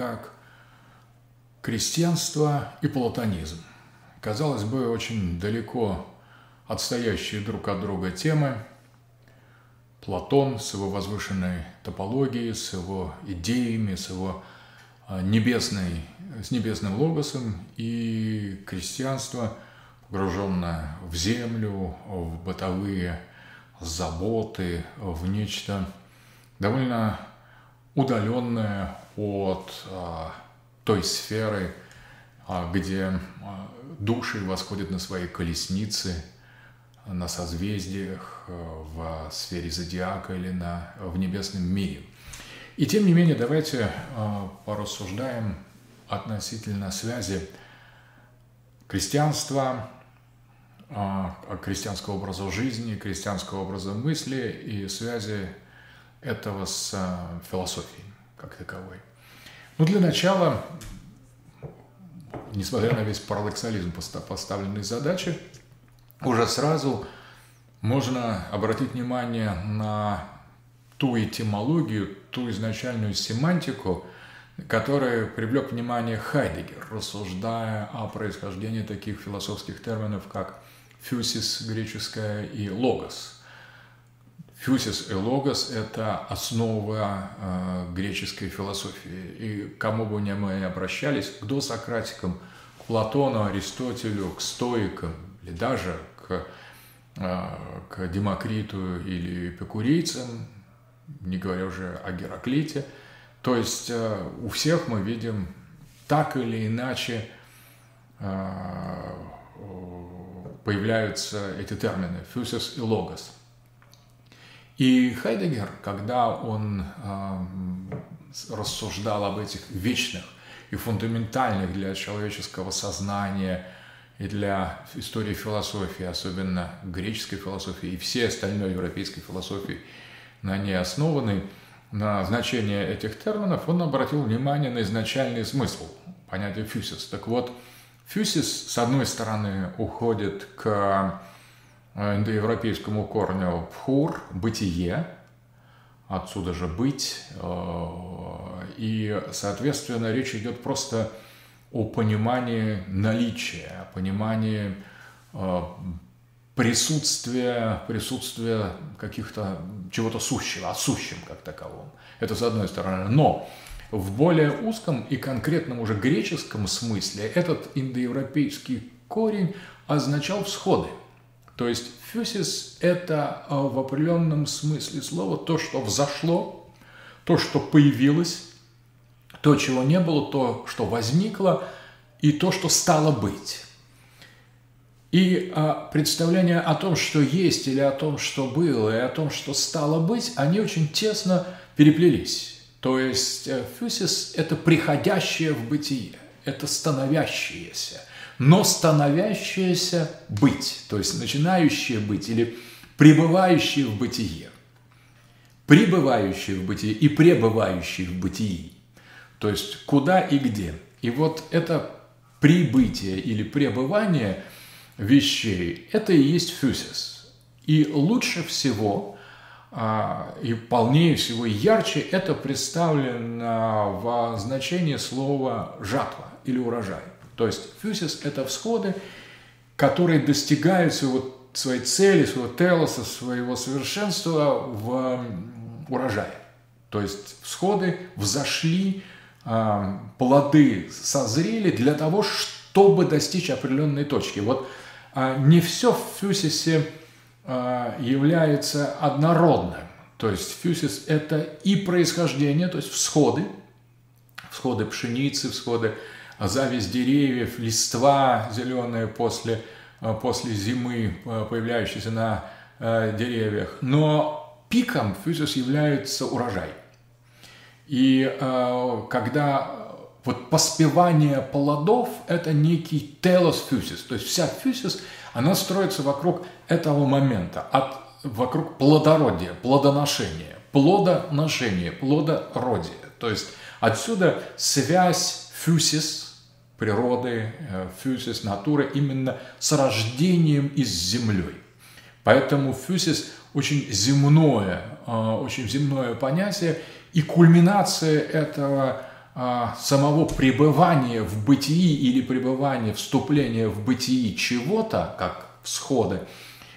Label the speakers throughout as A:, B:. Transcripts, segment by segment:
A: как крестьянство и платонизм. Казалось бы, очень далеко отстоящие друг от друга темы. Платон с его возвышенной топологией, с его идеями, с его а, небесной, с небесным логосом и крестьянство, погруженное в землю, в бытовые заботы, в нечто довольно удаленное от а, той сферы, а, где а, души восходят на свои колесницы, на созвездиях, в сфере зодиака или на, в небесном мире. И тем не менее, давайте порассуждаем относительно связи крестьянства, крестьянского образа жизни, крестьянского образа мысли и связи этого с философией как таковой. Ну, для начала, несмотря на весь парадоксализм поставленной задачи, уже сразу можно обратить внимание на ту этимологию, ту изначальную семантику, которая привлек внимание Хайдегер, рассуждая о происхождении таких философских терминов, как фюсис греческая и логос – Фюсис и логос – это основа э, греческой философии. И кому бы ни мы обращались, к досократикам, к Платону, Аристотелю, к стоикам, или даже к, э, к Демокриту или эпикурейцам, не говоря уже о Гераклите. То есть э, у всех мы видим так или иначе э, появляются эти термины – фюсис и логос – и Хайдегер, когда он э, рассуждал об этих вечных и фундаментальных для человеческого сознания и для истории философии, особенно греческой философии и всей остальной европейской философии, на ней основанной, на значение этих терминов, он обратил внимание на изначальный смысл понятия фюсис. Так вот, фюсис, с одной стороны, уходит к индоевропейскому корню пхур, бытие, отсюда же быть, э, и, соответственно, речь идет просто о понимании наличия, о понимании э, присутствия, присутствия каких-то чего-то сущего, о сущем как таковом. Это с одной стороны. Но в более узком и конкретном уже греческом смысле этот индоевропейский корень означал всходы – то есть фюсис – это а, в определенном смысле слова то, что взошло, то, что появилось, то, чего не было, то, что возникло, и то, что стало быть. И а, представления о том, что есть, или о том, что было, и о том, что стало быть, они очень тесно переплелись. То есть э, фюсис – это приходящее в бытие, это становящееся – но становящееся быть, то есть начинающее быть или пребывающее в бытие. Пребывающее в бытие и пребывающее в бытии. То есть куда и где. И вот это прибытие или пребывание вещей – это и есть фюсис. И лучше всего а, и полнее всего и ярче это представлено в значении слова «жатва» или «урожай». То есть фьюсис – это всходы, которые достигают своего, своей цели, своего телоса, своего совершенства в урожае. То есть всходы взошли, а, плоды созрели для того, чтобы достичь определенной точки. Вот а, не все в фьюсисе а, является однородным. То есть фьюсис – это и происхождение, то есть всходы, всходы пшеницы, всходы зависть деревьев, листва зеленая после, э, после зимы, э, появляющаяся на э, деревьях. Но пиком фьюзис является урожай. И когда вот поспевание плодов – это некий телос фьюсис, то есть вся фьюсис, она строится вокруг этого момента, от, вокруг плодородия, плодоношения, плодоношения, плодородия. То есть отсюда связь фьюсис – природы, э, фюсис, натуры именно с рождением и с землей. Поэтому фюсис очень земное, очень земное понятие, и кульминация этого самого пребывания в бытии или пребывания, вступления в бытии чего-то, как всходы,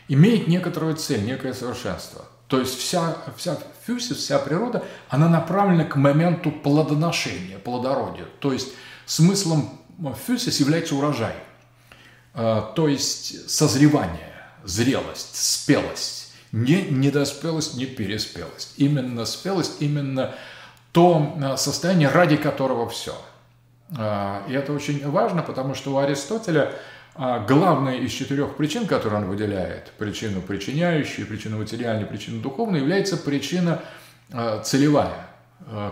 A: имеет некоторую цель, некое совершенство. То есть вся, вся фюсис, вся природа, она направлена к моменту плодоношения, плодородия. То есть смыслом фюсис является урожай. То есть созревание, зрелость, спелость. Не недоспелость, не переспелость. Именно спелость, именно то состояние, ради которого все. И это очень важно, потому что у Аристотеля а главная из четырех причин, которые он выделяет, причину причиняющую, причину материальную, причину духовную, является причина а, целевая,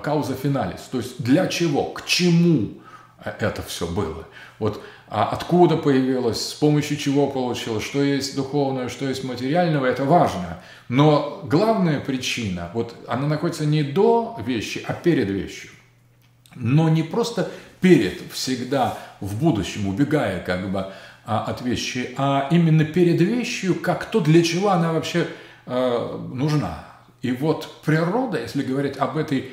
A: кауза финалис. То есть для чего, к чему это все было. Вот а откуда появилось, с помощью чего получилось, что есть духовное, что есть материального, это важно. Но главная причина, вот она находится не до вещи, а перед вещью. Но не просто перед, всегда в будущем, убегая как бы а, от вещи, а именно перед вещью, как то, для чего она вообще э, нужна. И вот природа, если говорить об этой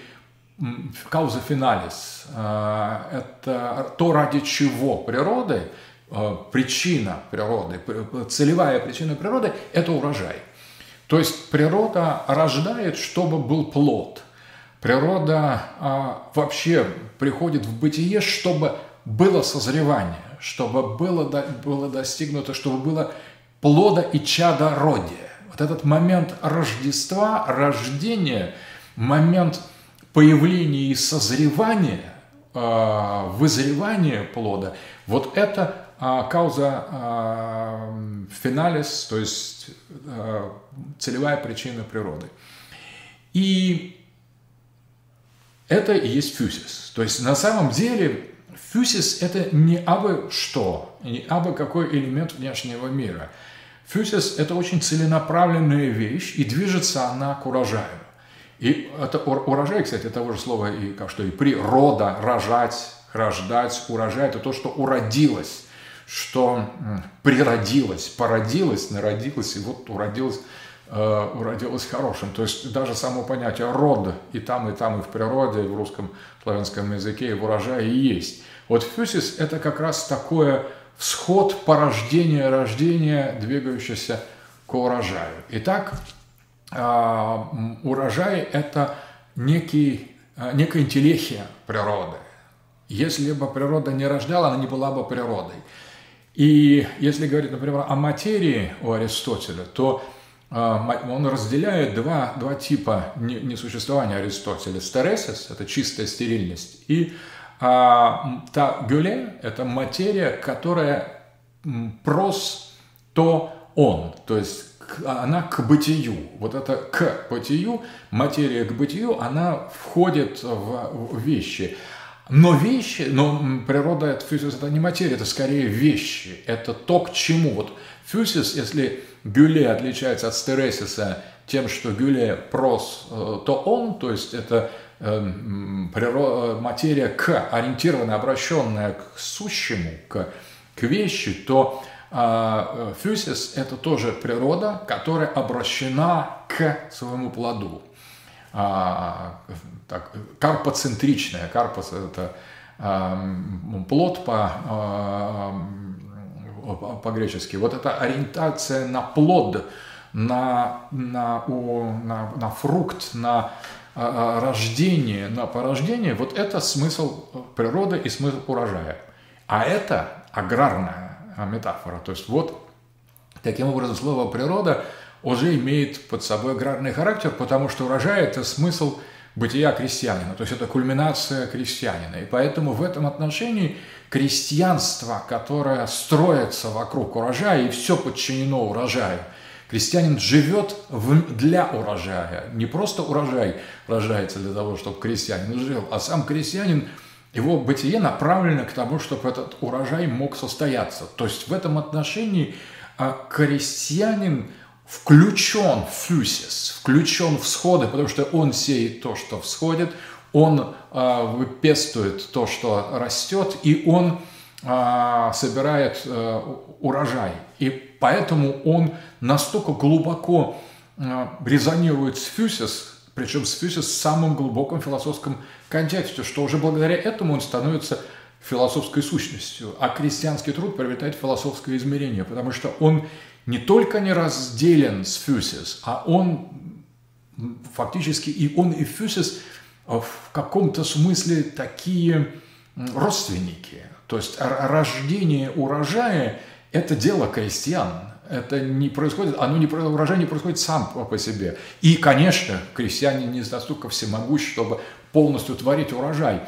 A: кауза финалис, э, это то, ради чего природы, э, причина природы, целевая причина природы – это урожай. То есть природа рождает, чтобы был плод. Природа э, вообще приходит в бытие, чтобы было созревание чтобы было, было достигнуто, чтобы было плода и чадородия. Вот этот момент Рождества, рождения, момент появления и созревания, э, вызревания плода, вот это э, кауза э, финалис, то есть целевая причина природы. И это и есть фюсис. То есть на самом деле Фюсис – это не абы что, не абы какой элемент внешнего мира. Фюсис – это очень целенаправленная вещь, и движется она к урожаю. И это урожай, кстати, того же слова, и как что и природа, рожать, рождать, урожай – это то, что уродилось, что природилось, породилось, народилось, и вот уродилось э, уродилось хорошим. То есть даже само понятие род и там, и там, и в природе, и в русском славянском языке, и в урожае есть. Вот фюсис – это как раз такое всход, порождение, рождение, двигающееся к урожаю. Итак, урожай – это некий, а, некая интеллехия природы. Если бы природа не рождала, она не была бы природой. И если говорить, например, о материи у Аристотеля, то а, он разделяет два, два типа несуществования Аристотеля. Стересис – это чистая стерильность, и а та гюле – это материя, которая прос то он, то есть она к бытию. Вот это к бытию, материя к бытию, она входит в вещи. Но вещи, но природа, это фюзис, это не материя, это скорее вещи. Это то, к чему. Вот фюзис, если гюле отличается от стересиса тем, что гюле прос, э, то он, то есть это Эм, материя к, ориентированная, обращенная к сущему, к, к вещи, то а, э, фюсис – это тоже природа, которая обращена к своему плоду. А, так, карпоцентричная. Карпос – это а, плод по, а, по-гречески. Вот эта ориентация на плод, на, на, на, на фрукт, на рождение на порождение, вот это смысл природы и смысл урожая. А это аграрная метафора. То есть вот таким образом слово природа уже имеет под собой аграрный характер, потому что урожай – это смысл бытия крестьянина, то есть это кульминация крестьянина. И поэтому в этом отношении крестьянство, которое строится вокруг урожая, и все подчинено урожаю – Крестьянин живет в, для урожая. Не просто урожай рожается для того, чтобы крестьянин жил, а сам крестьянин, его бытие направлено к тому, чтобы этот урожай мог состояться. То есть в этом отношении а, крестьянин включен в фюсис, включен в всходы, потому что он сеет то, что всходит, он э, выпестует то, что растет, и он э, собирает э, урожай. И поэтому он настолько глубоко резонирует с фюсис, причем с фюсис в самом глубоком философском контексте, что уже благодаря этому он становится философской сущностью, а крестьянский труд приобретает философское измерение, потому что он не только не разделен с фюсис, а он фактически и он и фюсис в каком-то смысле такие родственники. То есть рождение урожая – это дело крестьян. Это не происходит, оно не, урожай не происходит сам по себе. И, конечно, крестьяне не настолько всемогущ, чтобы полностью творить урожай.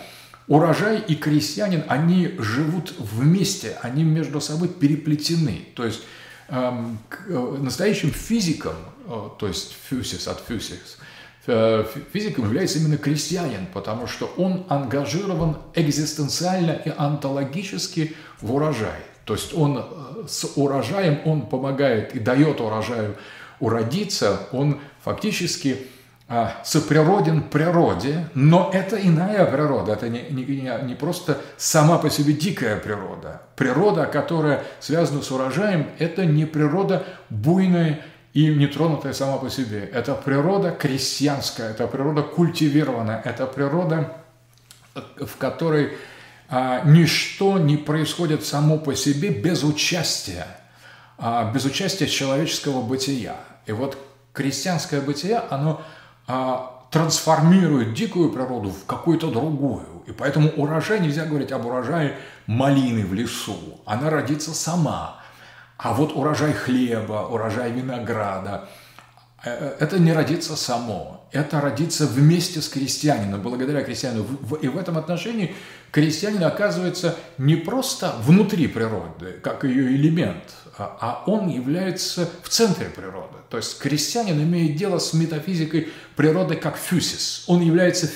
A: Урожай и крестьянин, они живут вместе, они между собой переплетены. То есть эм, э, настоящим физиком, э, то есть фюсис от фюсис, э, физиком является именно крестьянин, потому что он ангажирован экзистенциально и онтологически в урожай. То есть он э, с урожаем, он помогает и дает урожаю уродиться, он фактически а, соприроден природе, но это иная природа, это не, не, не просто сама по себе дикая природа. Природа, которая связана с урожаем, это не природа буйная и нетронутая сама по себе. Это природа крестьянская, это природа культивированная, это природа, в которой а, ничто не происходит само по себе без участия, а, без участия человеческого бытия. И вот крестьянское бытие, оно а, трансформирует дикую природу в какую-то другую. И поэтому урожай, нельзя говорить об урожае малины в лесу. Она родится сама. А вот урожай хлеба, урожай винограда, это не родится само. Это родится вместе с крестьянином, благодаря крестьянину. И в этом отношении крестьянин оказывается не просто внутри природы, как ее элемент – а, а он является в центре природы. То есть крестьянин имеет дело с метафизикой природы как фюсис. Он является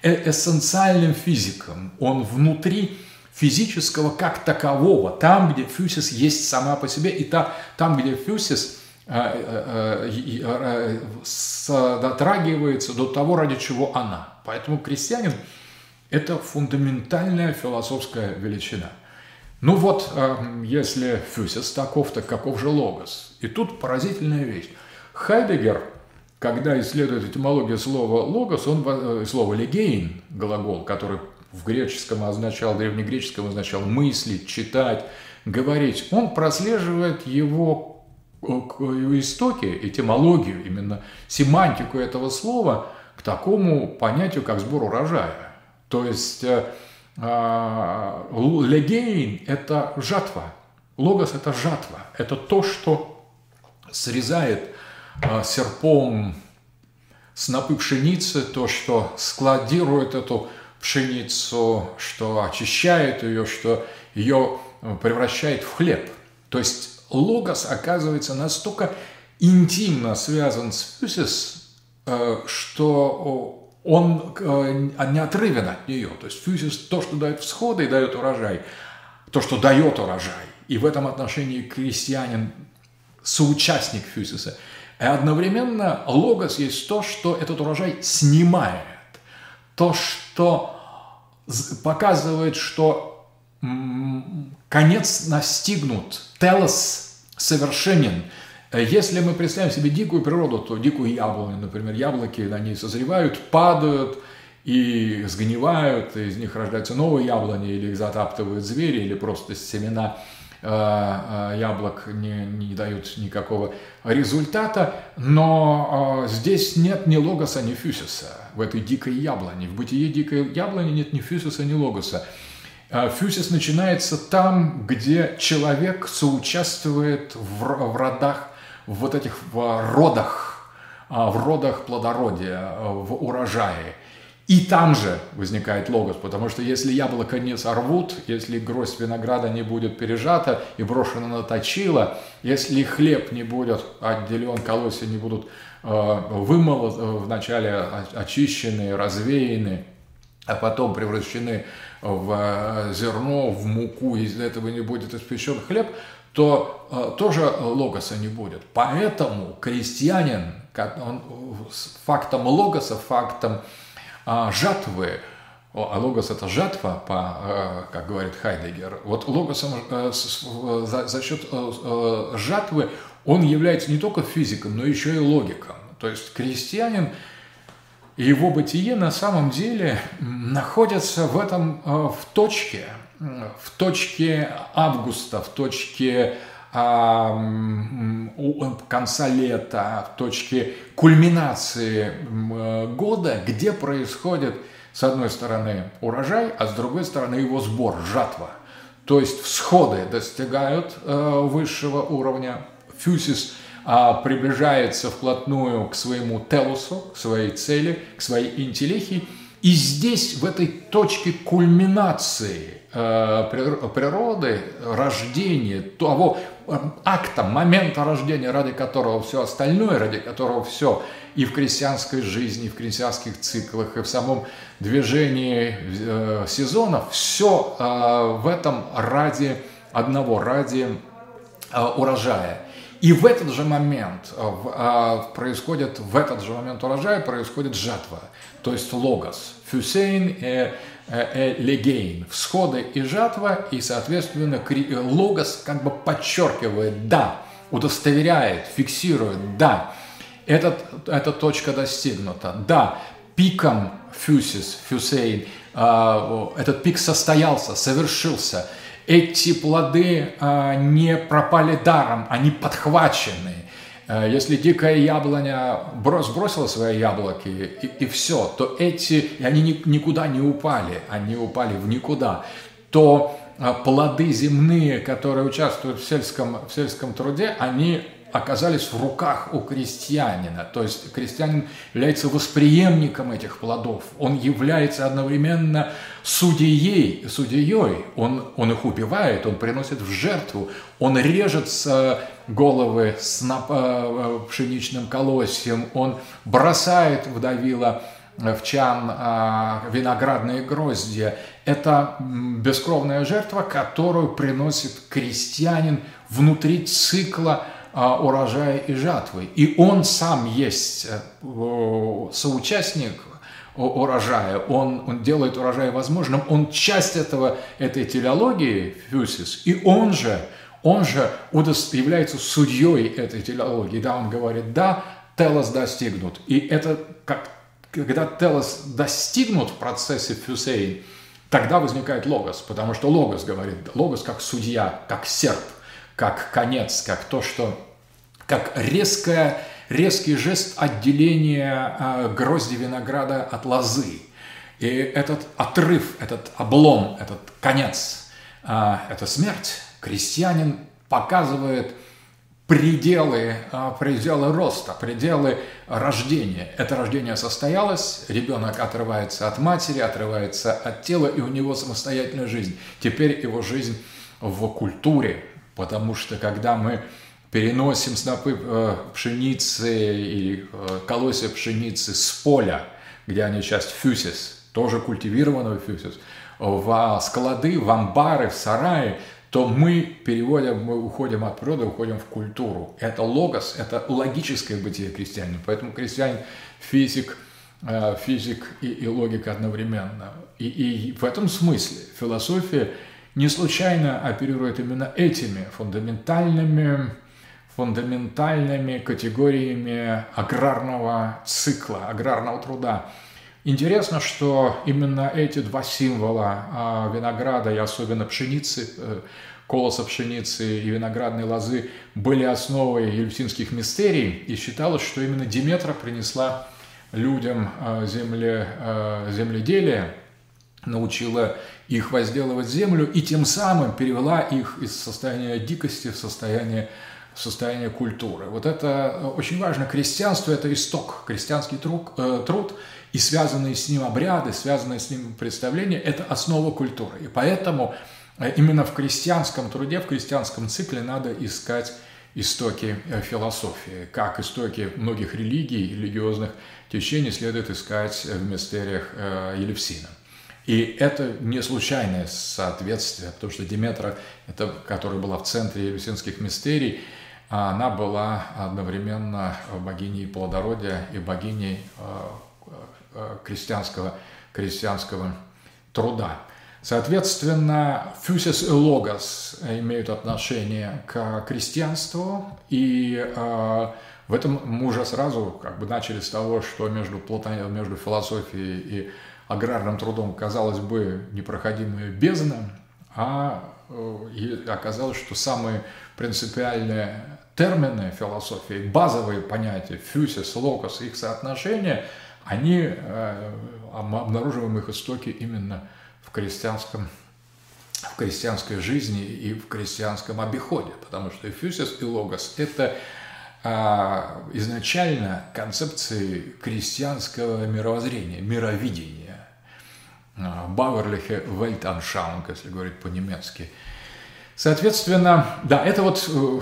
A: э, эссенциальным физиком. Он внутри физического как такового, там, где фюсис есть сама по себе, и та, там, где фюсис э, э, дотрагивается до того, ради чего она. Поэтому крестьянин – это фундаментальная философская величина – ну вот, эм, если фюсис таков, так каков же логос? И тут поразительная вещь. Хайдегер, когда исследует этимологию слова логос, он э, слово легейн, глагол, который в греческом означал, древнегреческом означал мыслить, читать, говорить, он прослеживает его э, истоки, этимологию, именно семантику этого слова к такому понятию, как сбор урожая. То есть э, а, легейн – это жатва. Логос – это жатва. Это то, что срезает а, серпом снопы пшеницы, то, что складирует эту пшеницу, что очищает ее, что ее а, превращает в хлеб. То есть логос оказывается настолько интимно связан с фюсис, что он э, неотрывен от нее. То есть фьюзис – то, что дает всходы и дает урожай, то, что дает урожай. И в этом отношении крестьянин – соучастник фьюзиса. И одновременно логос есть то, что этот урожай снимает. То, что показывает, что конец настигнут, телос совершенен – Э, если мы представим себе дикую природу, то дикую яблоню, например, яблоки, они созревают, падают и сгнивают, и из них рождаются новые яблони, или их затаптывают звери, или просто семена э, э, яблок не, не дают никакого результата, но здесь нет ни логоса, ни фюсиса в этой дикой яблоне. В бытие дикой яблони нет ни фюсиса, ни логоса. Фюсис начинается там, где человек соучаствует в, в родах в вот этих в родах, а, в родах плодородия, в урожае. И там же возникает логос, потому что если яблоко не сорвут, если гроздь винограда не будет пережата и брошена на точило, если хлеб не будет отделен, колосья не будут э, вымолоты, вначале очищены, развеяны, а потом превращены в э, зерно, в муку, из этого не будет испечен хлеб, то э, тоже логоса не будет. Поэтому крестьянин, он, фактом логоса, фактом э, жатвы, а логос это жатва, по, э, как говорит Хайдегер, вот логосом за, за счет жатвы он является не только физиком, но еще и логиком. То есть крестьянин его бытие на самом деле находятся в этом, э, в точке, в точке августа, в точке а, конца лета, в точке кульминации э, года, где происходит, с одной стороны, урожай, а с другой стороны его сбор, жатва. То есть всходы достигают э, высшего уровня, фюсис приближается вплотную к своему телусу, к своей цели, к своей интеллихии. И здесь, в этой точке кульминации э, природы, рождения, того э, акта, момента рождения, ради которого все остальное, ради которого все и в крестьянской жизни, и в крестьянских циклах, и в самом движении э, сезонов, все в этом ради одного, ради урожая. И в этот же момент э, а, происходит, в этот же момент урожая происходит жатва, то есть логос, фюсейн, э, э, э, легейн, всходы и жатва, и, соответственно, э, логос как бы подчеркивает «да», удостоверяет, фиксирует «да», этот, эта точка достигнута, да, пиком фюсис, фюсейн, э, этот пик состоялся, совершился – эти плоды а, не пропали даром, они подхвачены. А, если дикая яблоня сбросила свои яблоки и, и все, то эти, они никуда не упали, они упали в никуда, то а, плоды земные, которые участвуют в сельском, в сельском труде, они оказались в руках у крестьянина. То есть крестьянин является восприемником этих плодов. Он является одновременно судьей, судьей. Он, он их убивает, он приносит в жертву, он режет головы с э, пшеничным колосьем, он бросает в давила в чан а, виноградные гроздья. Это бескровная жертва, которую приносит крестьянин внутри цикла урожая и жатвы. И он сам есть э, соучастник урожая, он, он делает урожай возможным, он часть этого, этой телеологии, фюсис, и он же, он же является судьей этой телеологии, да, он говорит, да, телос достигнут, и это как, когда телос достигнут в процессе фюсейн, тогда возникает логос, потому что логос говорит, логос как судья, как серп, как конец, как то, что как резкое, резкий жест отделения э, грозди винограда от лозы. И этот отрыв, этот облом, этот конец, э, это смерть. Крестьянин показывает пределы, э, пределы роста, пределы рождения. Это рождение состоялось, ребенок отрывается от матери, отрывается от тела, и у него самостоятельная жизнь. Теперь его жизнь в культуре, потому что когда мы переносим снопы э, пшеницы и э, колосья пшеницы с поля, где они часть фюсис, тоже культивированного фюсис, в склады, в амбары, в сараи, то мы переводим, мы уходим от природы, уходим в культуру. Это логос, это логическое бытие крестьянина. Поэтому крестьянин физик, э, физик и, и логика одновременно. И, и в этом смысле философия не случайно оперирует именно этими фундаментальными фундаментальными категориями аграрного цикла, аграрного труда. Интересно, что именно эти два символа а, винограда и особенно пшеницы, э, колоса пшеницы и виноградной лозы были основой елевсинских мистерий, и считалось, что именно Диметра принесла людям а, земле, а, земледелие, научила их возделывать землю и тем самым перевела их из состояния дикости в состояние состояние культуры. Вот это э, очень важно. Крестьянство – это исток, крестьянский труд, э, труд и связанные с ним обряды, связанные с ним представления – это основа культуры. И поэтому э, именно в крестьянском труде, в крестьянском цикле надо искать истоки э, философии. Как истоки многих религий, религиозных течений следует искать в мистериях Елевсина. И это не случайное соответствие, потому что Диметра, это, которая была в центре Елевсинских мистерий, а она была одновременно богиней плодородия и богиней э, э, крестьянского, крестьянского труда. Соответственно, фюсис и логос имеют отношение к крестьянству, и э, в этом мы уже сразу как бы начали с того, что между, Платон, между философией и аграрным трудом, казалось бы, непроходимая бездна, а э, оказалось, что самые принципиальные термины философии, базовые понятия, фюсис, логос, их соотношения, они, э, мы обнаруживаем их истоки именно в крестьянском в крестьянской жизни и в крестьянском обиходе, потому что и и логос – это а, изначально концепции крестьянского мировоззрения, мировидения. Бауэрлихе Weltanschauung, если говорить по-немецки. Соответственно, да, это вот э,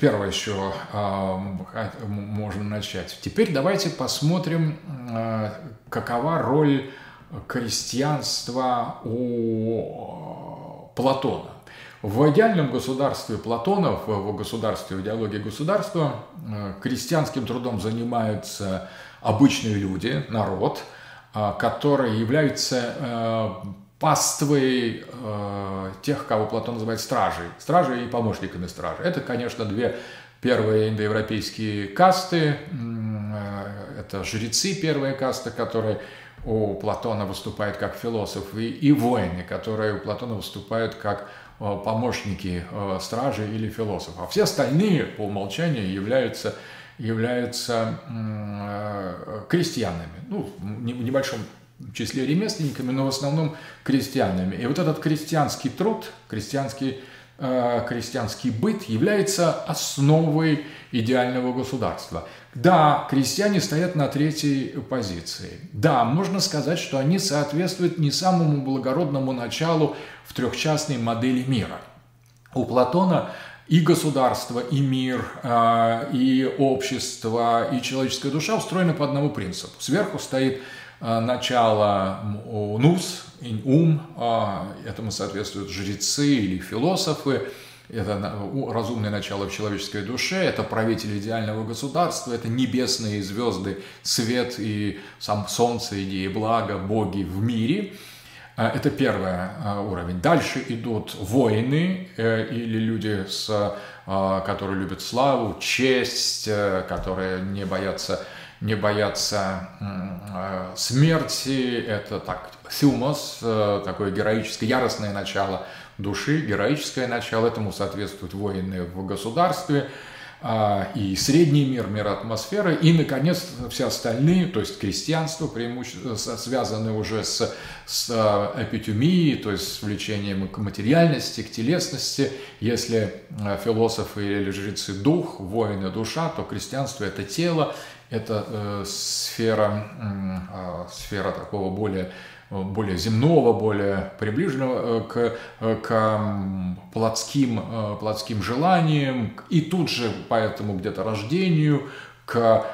A: первое еще а, можно начать. Теперь давайте посмотрим, а, какова роль крестьянства у Платона. В идеальном государстве Платона, в государстве, в идеологии государства, э, крестьянским трудом занимаются обычные люди, народ, э, которые являются э, паствой тех, кого Платон называет стражей, стражей и помощниками стражи. Это, конечно, две первые индоевропейские касты, это жрецы, первая каста, которые у Платона выступают как философы, и воины, которые у Платона выступают как Э, помощники э, стражи или философа. А все остальные по умолчанию являются, являются э, крестьянами. Ну, в небольшом числе ремесленниками, но в основном крестьянами. И вот этот крестьянский труд, крестьянский крестьянский быт является основой идеального государства. Да, крестьяне стоят на третьей позиции. Да, можно сказать, что они соответствуют не самому благородному началу в трехчастной модели мира. У Платона и государство, и мир, а, и общество, и человеческая душа устроены по одному принципу. Сверху стоит начало нус, ум, а, этому соответствуют жрецы или философы, это разумное начало в человеческой душе, это правитель идеального государства, это небесные звезды, свет и сам солнце, идеи блага, боги в мире. А, это первый а, уровень. Дальше идут воины э, или люди, с, а, которые любят славу, честь, э, которые не боятся не боятся смерти, это так, сюмос, э, такое героическое, яростное начало души, героическое начало, этому соответствуют воины в государстве, а, и средний мир, мир атмосферы, и, наконец, все остальные, то есть крестьянство, преимущественно связаны уже с, с а, эпитюмией, то есть с влечением к материальности, к телесности. Если философы или жрецы – дух, воины – душа, то крестьянство – это тело, это э, сфера, э, сфера такого более более земного, более приближенного э, к, э, к плотским, э, плотским желаниям, и тут же поэтому где-то рождению, к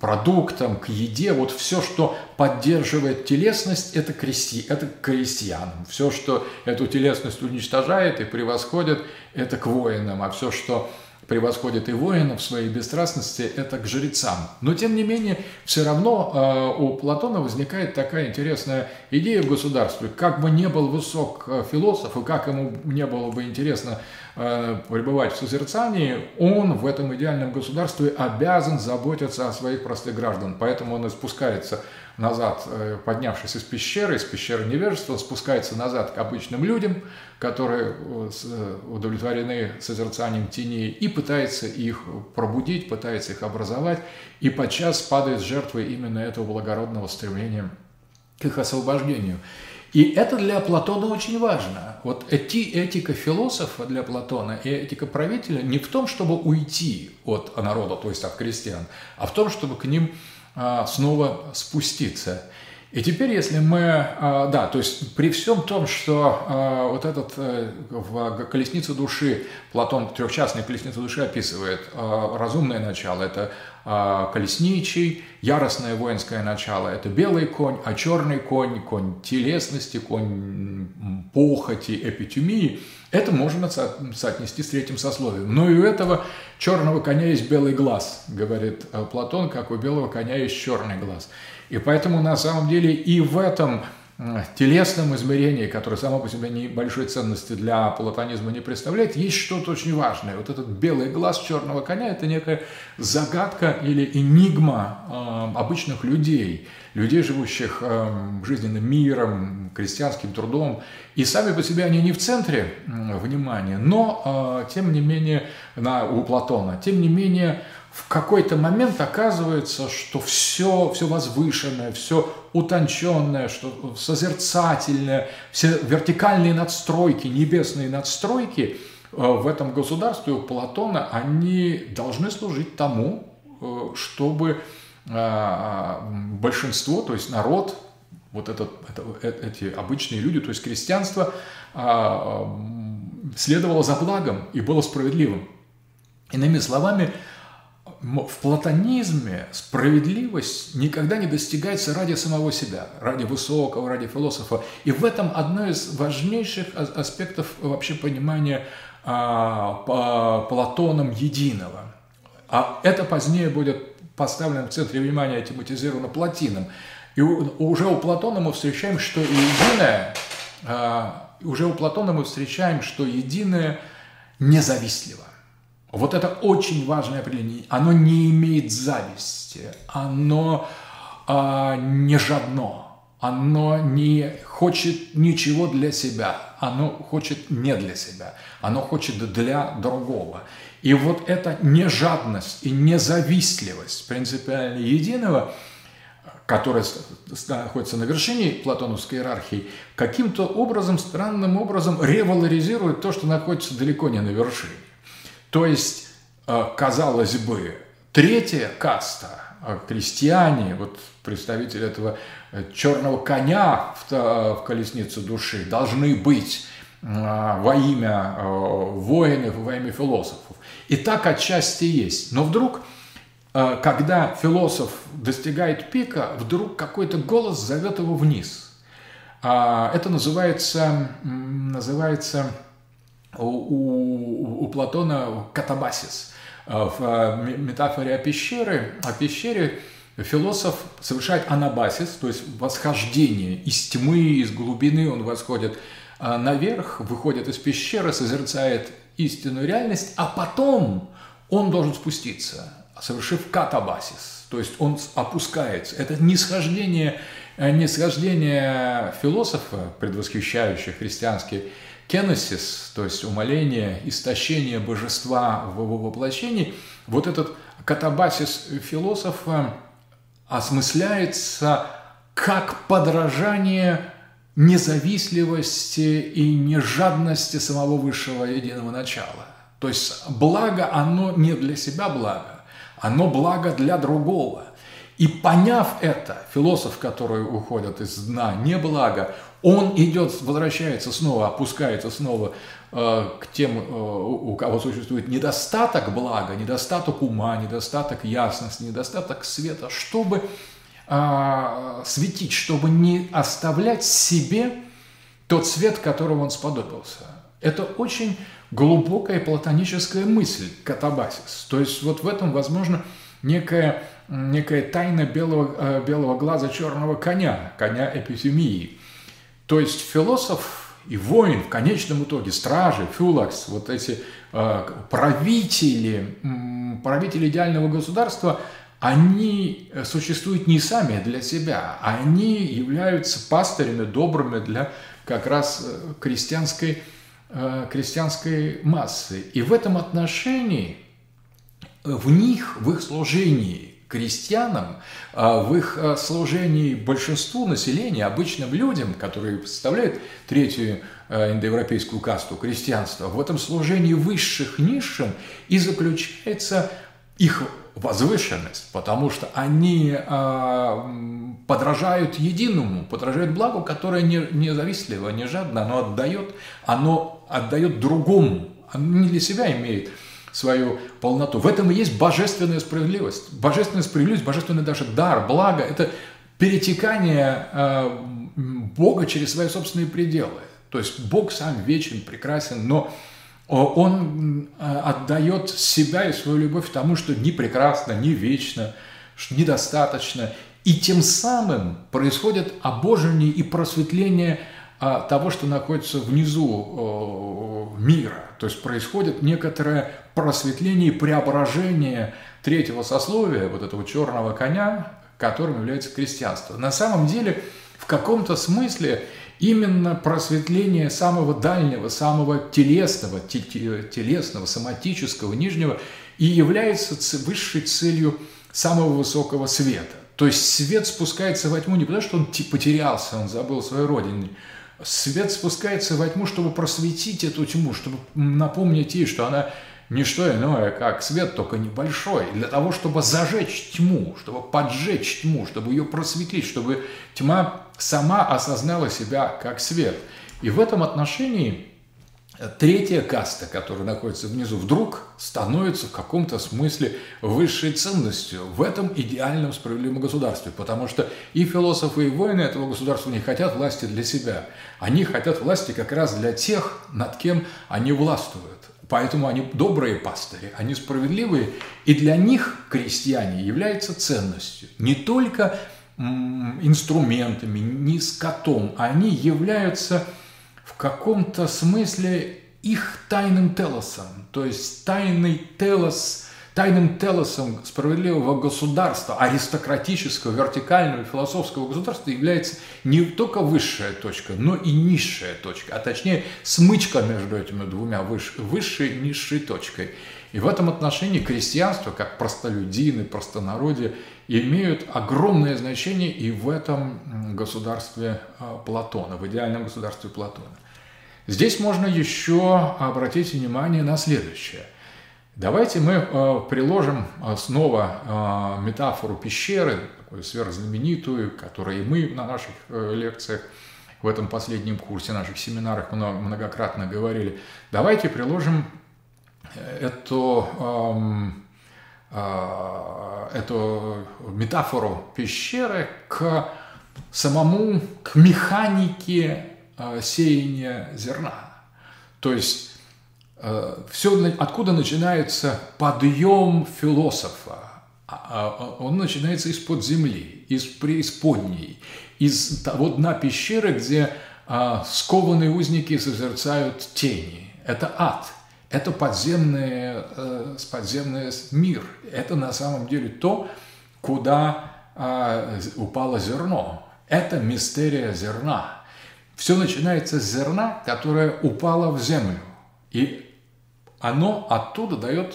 A: продуктам, к еде, вот все, что поддерживает телесность, это, крести, это к крестьянам. Все, что эту телесность уничтожает и превосходит, это к воинам. А все, что превосходит и воинов в своей бесстрастности, это к жрецам. Но, тем не менее, все равно э, у Платона возникает такая интересная идея в государстве. Как бы не был высок э, философ, и как ему не было бы интересно э, пребывать в созерцании, он в этом идеальном государстве обязан заботиться о своих простых граждан. Поэтому он и спускается назад, э, поднявшись из пещеры, из пещеры невежества, спускается назад к обычным людям, которые э, э, удовлетворены созерцанием теней, и пытается их пробудить, пытается их образовать, и подчас падает жертвой именно этого благородного стремления к их освобождению. И это для Платона очень важно. Вот эти, этика философа для Платона и этика правителя не в том, чтобы уйти от народа, то есть от крестьян, а в том, чтобы к ним снова спуститься. И теперь, если мы, а, да, то есть при всем том, что а, вот этот э, в колеснице души, Платон трехчастной колеснице души описывает разумное начало, это колесничий, яростное воинское начало – это белый конь, а черный конь – конь телесности, конь похоти, эпитюмии – это можно соотнести с третьим сословием. Но и у этого черного коня есть белый глаз, говорит э, Платон, как у белого коня есть черный глаз. И поэтому на самом деле и в этом телесном измерении, которое само по себе небольшой ценности для платонизма не представляет, есть что-то очень важное. Вот этот белый глаз черного коня – это некая загадка или энигма э, обычных людей, людей, живущих э, жизненным миром, крестьянским трудом. И сами по себе они не в центре э, внимания, но, э, тем не менее, на, у Платона, тем не менее, в какой-то момент оказывается, что все, все возвышенное, все утонченное, что созерцательное, все вертикальные надстройки, небесные надстройки э, в этом государстве у Платона, они должны служить тому, э, чтобы э, большинство, то есть народ, вот этот, это, эти обычные люди, то есть крестьянство, следовало за благом и было справедливым. Иными словами, в платонизме справедливость никогда не достигается ради самого себя, ради высокого, ради философа. И в этом одно из важнейших аспектов вообще понимания а, Платоном единого. А это позднее будет поставлено в центре внимания, тематизировано Платином. И уже у Платона мы встречаем, что единое, а, уже у Платона мы встречаем, что единое независтливо. Вот это очень важное определение. Оно не имеет зависти, оно а, не жадно, оно не хочет ничего для себя, оно хочет не для себя, оно хочет для другого. И вот эта нежадность и независтливость принципиально единого, которая находится на вершине платоновской иерархии, каким-то образом, странным образом револаризирует то, что находится далеко не на вершине. То есть, э, казалось бы, третья каста, э, крестьяне, вот представители этого э, черного коня в, колеснице души, должны быть во имя воинов, во имя философов. И так отчасти есть. Но вдруг, когда философ достигает пика, вдруг какой-то голос зовет его вниз. А, это называется, называется у, у, у Платона катабасис. Э, в э, метафоре о пещере, о пещере философ совершает анабасис, то есть восхождение из тьмы, из глубины он восходит э, наверх, выходит из пещеры, созерцает истинную реальность, а потом он должен спуститься, совершив катабасис, то есть он опускается. Это нисхождение, нисхождение философа, предвосхищающего христианский кеносис, то есть умоление, истощение божества в его воплощении, вот этот катабасис философа осмысляется как подражание независливости и нежадности самого высшего единого начала. То есть благо, оно не для себя благо, оно благо для другого. И поняв это, философ, который уходит из дна, не благо, он идет, возвращается снова, опускается снова э, к тем, э, у кого существует недостаток блага, недостаток ума, недостаток ясности, недостаток света, чтобы э, светить, чтобы не оставлять себе тот свет, которого он сподобился. Это очень глубокая платоническая мысль, катабасис. То есть вот в этом, возможно, некая, некая тайна белого, э, белого глаза черного коня, коня эпифемии – то есть философ и воин в конечном итоге, стражи, фюлакс, вот эти э, правители, правители идеального государства, они существуют не сами для себя, они являются пастырями добрыми для как раз э, крестьянской, э, крестьянской массы. И в этом отношении в них, в их служении крестьянам, а в их а, служении большинству населения, обычным людям, которые представляют третью а, индоевропейскую касту крестьянства, в этом служении высших низшим и заключается их возвышенность, потому что они подражают единому, подражают благу, которое не, не завистливо, не жадно, оно отдает, оно отдает другому, оно не для себя имеет свою полноту. В этом и есть божественная справедливость. Божественная справедливость, божественный даже дар, благо – это перетекание э, Бога через свои собственные пределы. То есть Бог сам вечен, прекрасен, но Он э, отдает себя и свою любовь тому, что не прекрасно, не вечно, недостаточно. И тем самым происходит обожение и просветление того, что находится внизу мира. То есть происходит некоторое просветление и преображение третьего сословия, вот этого черного коня, которым является крестьянство. На самом деле, в каком-то смысле именно просветление самого дальнего, самого телесного, телесного, соматического, нижнего и является высшей целью самого высокого света. То есть свет спускается во тьму не потому, что он потерялся, он забыл свою родину. Свет спускается во тьму, чтобы просветить эту тьму, чтобы напомнить ей, что она не что иное, как свет, только небольшой, для того, чтобы зажечь тьму, чтобы поджечь тьму, чтобы ее просветлить, чтобы тьма сама осознала себя как свет. И в этом отношении третья каста, которая находится внизу, вдруг становится в каком-то смысле высшей ценностью в этом идеальном справедливом государстве, потому что и философы, и воины этого государства не хотят власти для себя. Они хотят власти как раз для тех, над кем они властвуют. Поэтому они добрые пастыри, они справедливые, и для них крестьяне являются ценностью. Не только инструментами, не скотом, они являются в каком-то смысле их тайным телосом, то есть тайный телос – Тайным телосом справедливого государства, аристократического, вертикального, философского государства является не только высшая точка, но и низшая точка, а точнее смычка между этими двумя выш, высшей и низшей точкой. И в этом отношении крестьянство, как простолюдины, простонародье, имеют огромное значение и в этом государстве а, Платона, в идеальном государстве Платона. Здесь можно еще обратить внимание на следующее – Давайте мы э, приложим э, снова э, метафору пещеры, такую сверхзнаменитую, которую и мы на наших лекциях в этом последнем курсе, наших семинарах многократно говорили. Давайте приложим эту, эм, эту метафору пещеры к самому, к механике сеяния зерна. То есть все, откуда начинается подъем философа? А, а, он начинается из-под земли, из преисподней, из того дна пещеры, где а, скованные узники созерцают тени. Это ад, это подземный, э, подземный мир. Это на самом деле то, куда упало зерно. Это мистерия зерна. Все начинается с зерна, которое упало в землю. И оно оттуда дает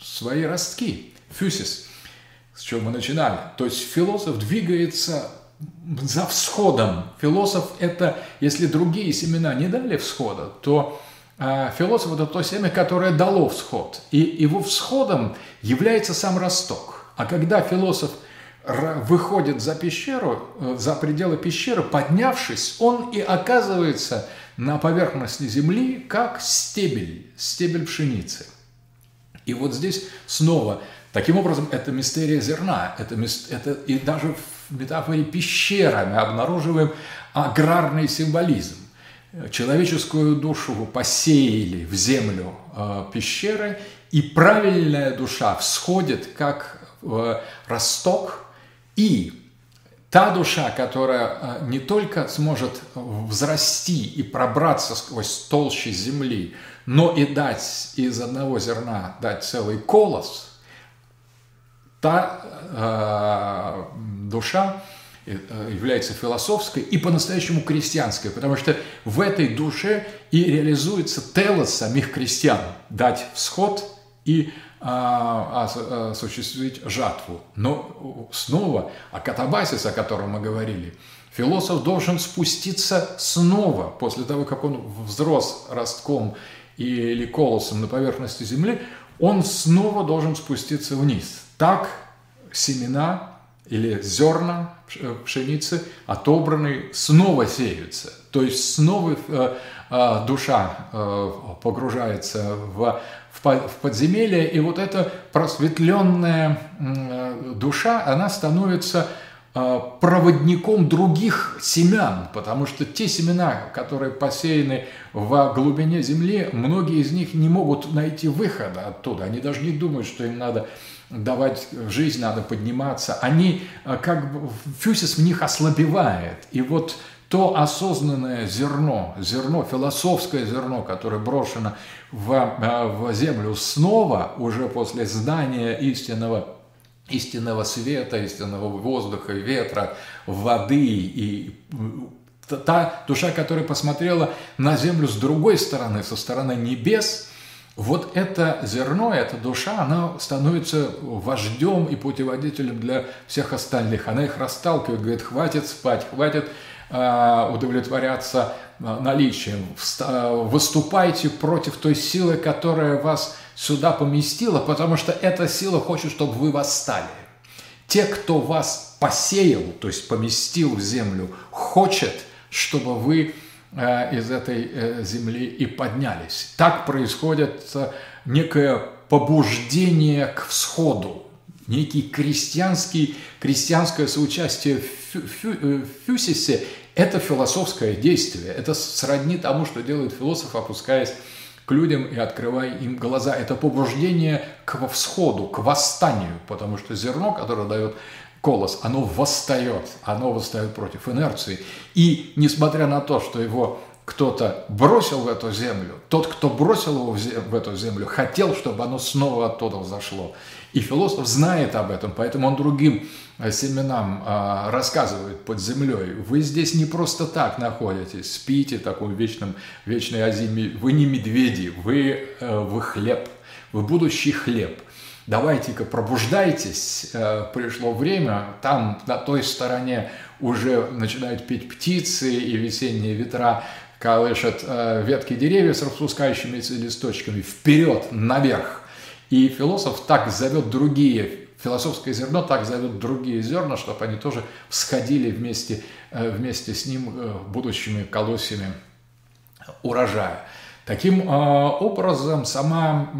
A: свои ростки, фюсис, с чего мы начинали. То есть философ двигается за всходом. Философ – это, если другие семена не дали всхода, то э, философ – это то семя, которое дало всход. И его всходом является сам росток. А когда философ выходит за пещеру, э, за пределы пещеры, поднявшись, он и оказывается – на поверхности земли, как стебель, стебель пшеницы. И вот здесь снова, таким образом, это мистерия зерна, это, это и даже в метафоре пещера мы обнаруживаем аграрный символизм. Человеческую душу посеяли в землю э, пещеры, и правильная душа всходит как э, росток и Та душа, которая э, не только сможет взрасти и пробраться сквозь толщи земли, но и дать из одного зерна дать целый колос, та э, душа э, является философской и по-настоящему крестьянской, потому что в этой душе и реализуется телос самих крестьян – дать всход и а, осуществить жатву. Но снова о катабасис, о котором мы говорили, философ должен спуститься снова, после того, как он взрос ростком или колосом на поверхности земли, он снова должен спуститься вниз. Так семена или зерна пшеницы отобранные снова сеются. То есть снова э, э, душа э, погружается в в подземелье, и вот эта просветленная душа, она становится э, проводником других семян, потому что те семена, которые посеяны в глубине земли, многие из них не могут найти выхода оттуда. Они даже не думают, что им надо давать жизнь, надо подниматься. Они э, как бы, фюсис в них ослабевает. И вот то осознанное зерно, зерно, философское зерно, которое брошено в, э, в землю снова, уже после здания истинного истинного света, истинного воздуха, ветра, воды и та душа, которая посмотрела на землю с другой стороны, со стороны небес, вот это зерно, эта душа, она становится вождем и путеводителем для всех остальных. Она их расталкивает, говорит, хватит спать, хватит э, удовлетворяться э, наличием. Выступайте против той силы, которая вас сюда поместила, потому что эта сила хочет, чтобы вы восстали. Те, кто вас посеял, то есть поместил в землю, хочет, чтобы вы э, из этой э, земли и поднялись. Так происходит э, некое побуждение к всходу, некий крестьянский, крестьянское соучастие фю, в фюсисе – это философское действие, это сродни тому, что делает философ, опускаясь к людям и открывая им глаза. Это побуждение к всходу, к восстанию, потому что зерно, которое дает колос, оно восстает, оно восстает против инерции. И несмотря на то, что его кто-то бросил в эту землю, тот, кто бросил его в эту землю, хотел, чтобы оно снова оттуда взошло. И философ знает об этом, поэтому он другим э, семенам а, рассказывает под землей. Вы здесь не просто так находитесь, спите такой вечном, вечной озиме. Вы не медведи, вы, э, вы хлеб, вы будущий хлеб. Давайте-ка пробуждайтесь, э, пришло время, там на той стороне уже начинают петь птицы и весенние ветра колышат ветки деревьев с распускающимися листочками вперед, наверх. И философ так зовет другие, философское зерно так зовет другие зерна, чтобы они тоже всходили вместе, э, вместе с ним э, будущими колосьями урожая. Таким э, образом, сама,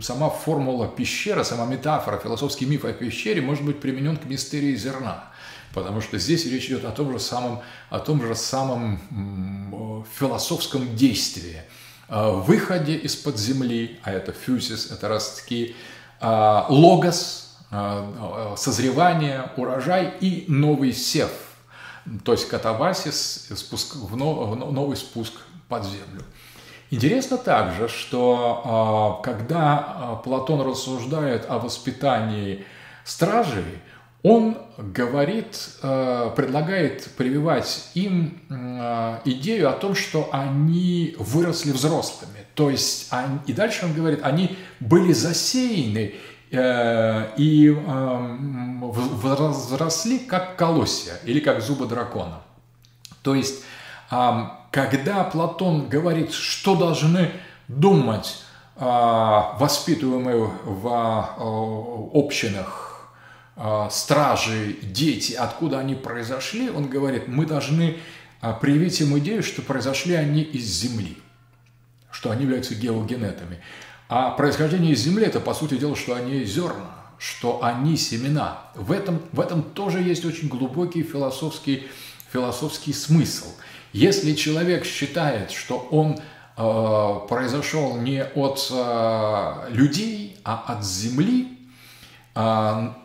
A: сама формула пещеры, сама метафора, философский миф о пещере может быть применен к мистерии зерна. Потому что здесь речь идет о том же самом, о том же самом философском действии – выходе из-под земли, а это фюсис, это ростки, э, логос, э, созревание, урожай и новый сев, то есть катавасис, спуск, в новый спуск под землю. Интересно также, что когда Платон рассуждает о воспитании стражей, он говорит, э, предлагает прививать им э, идею о том, что они выросли взрослыми. То есть, и дальше он говорит, они были засеяны э, и возросли как колосья или как зубы дракона. То есть, когда Платон говорит, что должны думать воспитываемые в общинах а, стражи, дети, откуда они произошли, он говорит, мы должны а, привить им идею, что произошли они из земли, что они являются геогенетами. А происхождение из земли – это, по сути дела, что они зерна, что они семена. В этом, в этом тоже есть очень глубокий философский, философский смысл. Если человек считает, что он э, произошел не от э, людей, а от земли,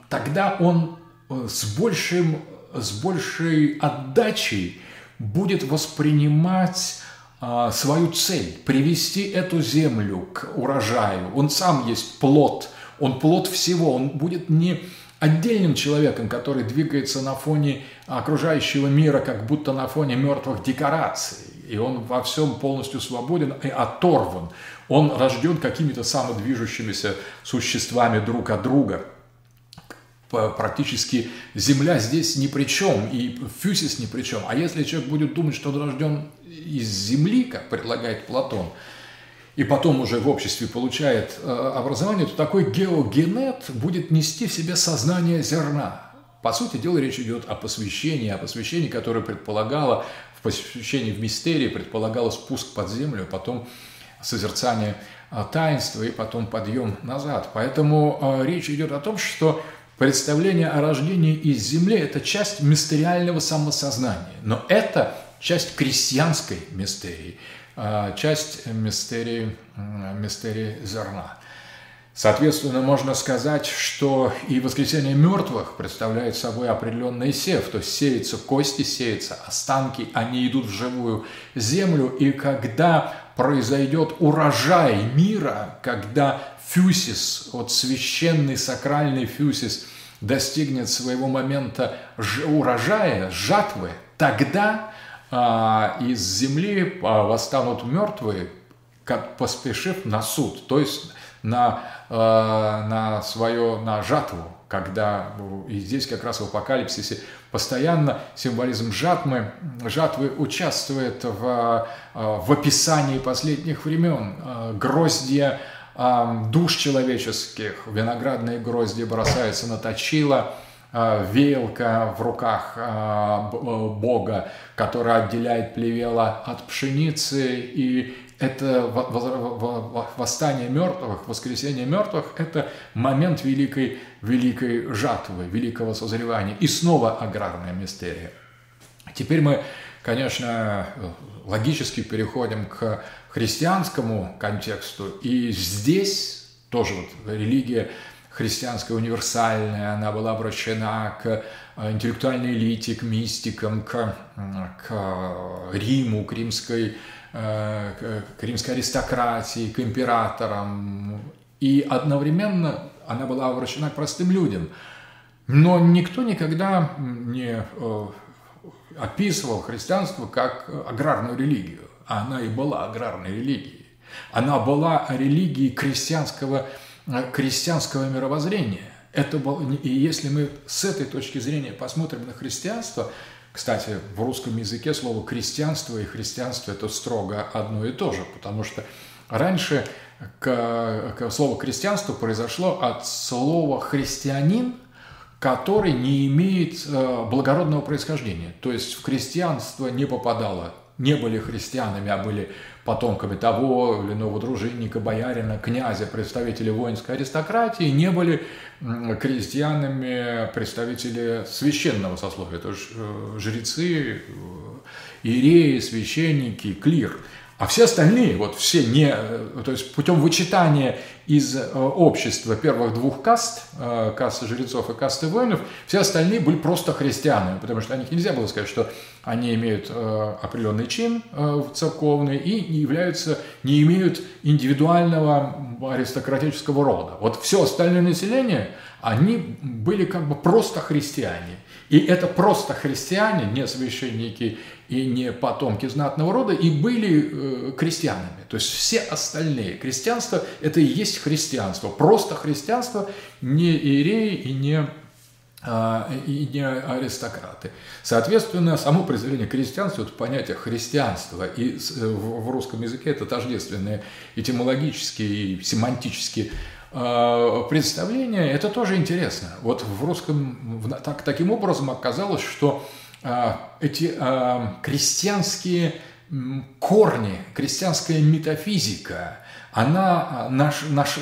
A: тогда он э, с, большим, с большей отдачей будет воспринимать а, свою цель, привести эту землю к урожаю. Он сам есть плод, он плод всего, он будет не отдельным человеком, который двигается на фоне окружающего мира, как будто на фоне мертвых декораций. И он во всем полностью свободен и оторван. Он рожден какими-то самодвижущимися существами друг от друга – практически Земля здесь ни при чем, и фюсис ни при чем. А если человек будет думать, что он рожден из Земли, как предлагает Платон, и потом уже в обществе получает э, образование, то такой геогенет будет нести в себе сознание зерна. По сути дела, речь идет о посвящении, о посвящении, которое предполагало, в посвящении в мистерии предполагало спуск под землю, а потом созерцание э, таинства и потом подъем назад. Поэтому э, речь идет о том, что Представление о рождении из земли – это часть мистериального самосознания, но это часть крестьянской мистерии, а, часть мистерии, мистерии зерна. Соответственно, можно сказать, что и воскресение мертвых представляет собой определенный сев, то есть сеются кости, сеются останки, они идут в живую землю, и когда произойдет урожай мира, когда фюсис, вот священный сакральный фюсис достигнет своего момента урожая, жатвы, тогда а, из земли а, восстанут мертвые, как поспешив на суд, то есть на, а, на свое, на жатву, когда, и здесь как раз в апокалипсисе постоянно символизм жатвы, жатвы участвует в, в описании последних времен, гроздья душ человеческих, виноградные грозди бросаются на точило, веялка в руках Бога, которая отделяет плевела от пшеницы, и это восстание мертвых, воскресение мертвых, это момент великой, великой жатвы, великого созревания. И снова аграрная мистерия. Теперь мы, конечно, логически переходим к христианскому контексту. И здесь тоже вот религия христианская универсальная, она была обращена к э, интеллектуальной элите, к мистикам, к, к Риму, к римской, э, к римской аристократии, к императорам. И одновременно она была обращена к простым людям. Но никто никогда не э, описывал христианство как аграрную религию она и была аграрной религией. Она была религией крестьянского, э, крестьянского мировоззрения. Это был, и если мы с этой точки зрения посмотрим на христианство, кстати, в русском языке слово «крестьянство» и «христианство» – это строго одно и то же, потому что раньше к, к слово «крестьянство» произошло от слова «христианин», который не имеет э, благородного происхождения. То есть в крестьянство не попадало не были христианами, а были потомками того или иного дружинника, боярина, князя, представители воинской аристократии, не были крестьянами представители священного сословия, то есть э, жрецы, э, иереи, священники, клир – а все остальные, вот все не, э, то есть путем вычитания из э, общества первых двух каст, э, касты жрецов и касты воинов, все остальные были просто христианами, потому что о них нельзя было сказать, что они имеют определенный чин церковный и не являются, не имеют индивидуального аристократического рода. Вот все остальное население, они были как бы просто христиане. И это просто христиане, не священники и не потомки знатного рода, и были э, крестьянами. То есть все остальные. Крестьянство – это и есть христианство. Просто христианство, не иереи и не а, и не аристократы. Соответственно, само произведение крестьянства, это понятие христианства, и э, в русском языке это тождественные этимологические и семантические а, представления, это тоже интересно. Вот в русском, так, таким образом оказалось, что а, эти а, крестьянские корни, крестьянская метафизика, она, наш, наш,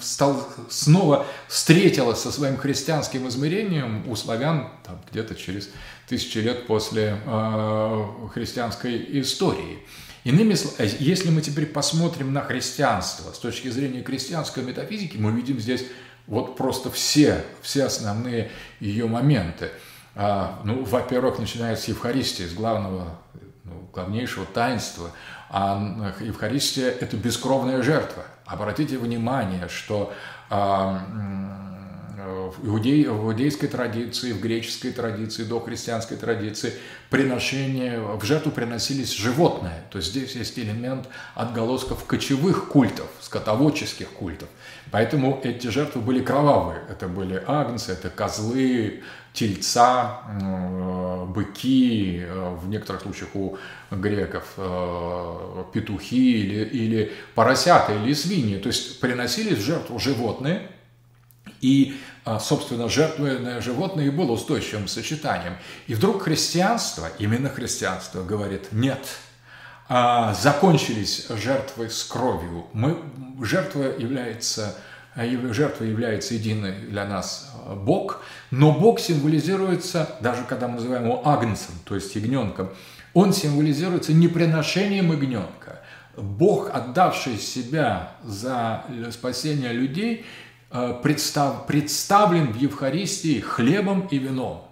A: стал, снова встретилась со своим христианским измерением у славян где-то через тысячи лет после э, христианской истории. Иными словами, если мы теперь посмотрим на христианство с точки зрения крестьянской метафизики, мы видим здесь вот просто все, все основные ее моменты. А, ну, во-первых, начинается с Евхаристии, с главного, ну, главнейшего таинства. А Евхаристия – это бескровная жертва. Обратите внимание, что а, в, иудей, в иудейской традиции, в греческой традиции, до христианской традиции приношение, в жертву приносились животные. То есть здесь есть элемент отголосков кочевых культов, скотоводческих культов. Поэтому эти жертвы были кровавые. Это были агнцы, это козлы, тельца, быки, э, в некоторых случаях у греков э, петухи или, или поросята или свиньи. То есть приносились в жертву животные, и, собственно, жертвенное животное и было устойчивым сочетанием. И вдруг христианство, именно христианство, говорит, нет, а, закончились жертвы с кровью. Мы, жертва является жертва является единой для нас Бог, но Бог символизируется, даже когда мы называем его агнцем, то есть ягненком, он символизируется не приношением ягненка. Бог, отдавший себя за спасение людей, представ, представлен в Евхаристии хлебом и вином.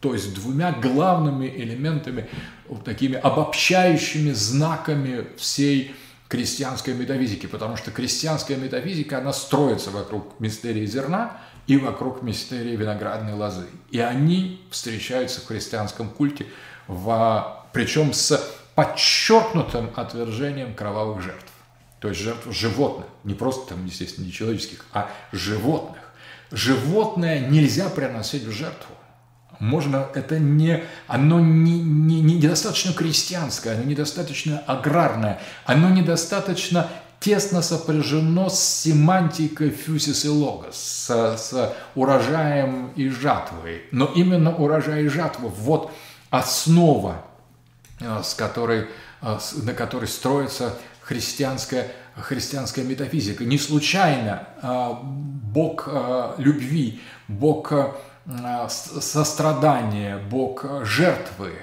A: То есть двумя главными элементами, вот такими обобщающими знаками всей крестьянской метафизики, потому что крестьянская метафизика, она строится вокруг мистерии зерна и вокруг мистерии виноградной лозы. И они встречаются в христианском культе, в, причем с подчеркнутым отвержением кровавых жертв. То есть жертв животных, не просто там, естественно, не человеческих, а животных. Животное нельзя приносить в жертву можно, это не, оно не, не, не недостаточно крестьянское, оно недостаточно аграрное, оно недостаточно тесно сопряжено с семантикой фюсис и логос, с, с урожаем и жатвой. Но именно урожай и жатва – вот основа, э, с которой, э, на которой строится христианская, христианская метафизика. Не случайно э, Бог любви, Бог Э, сострадание, Бог жертвы,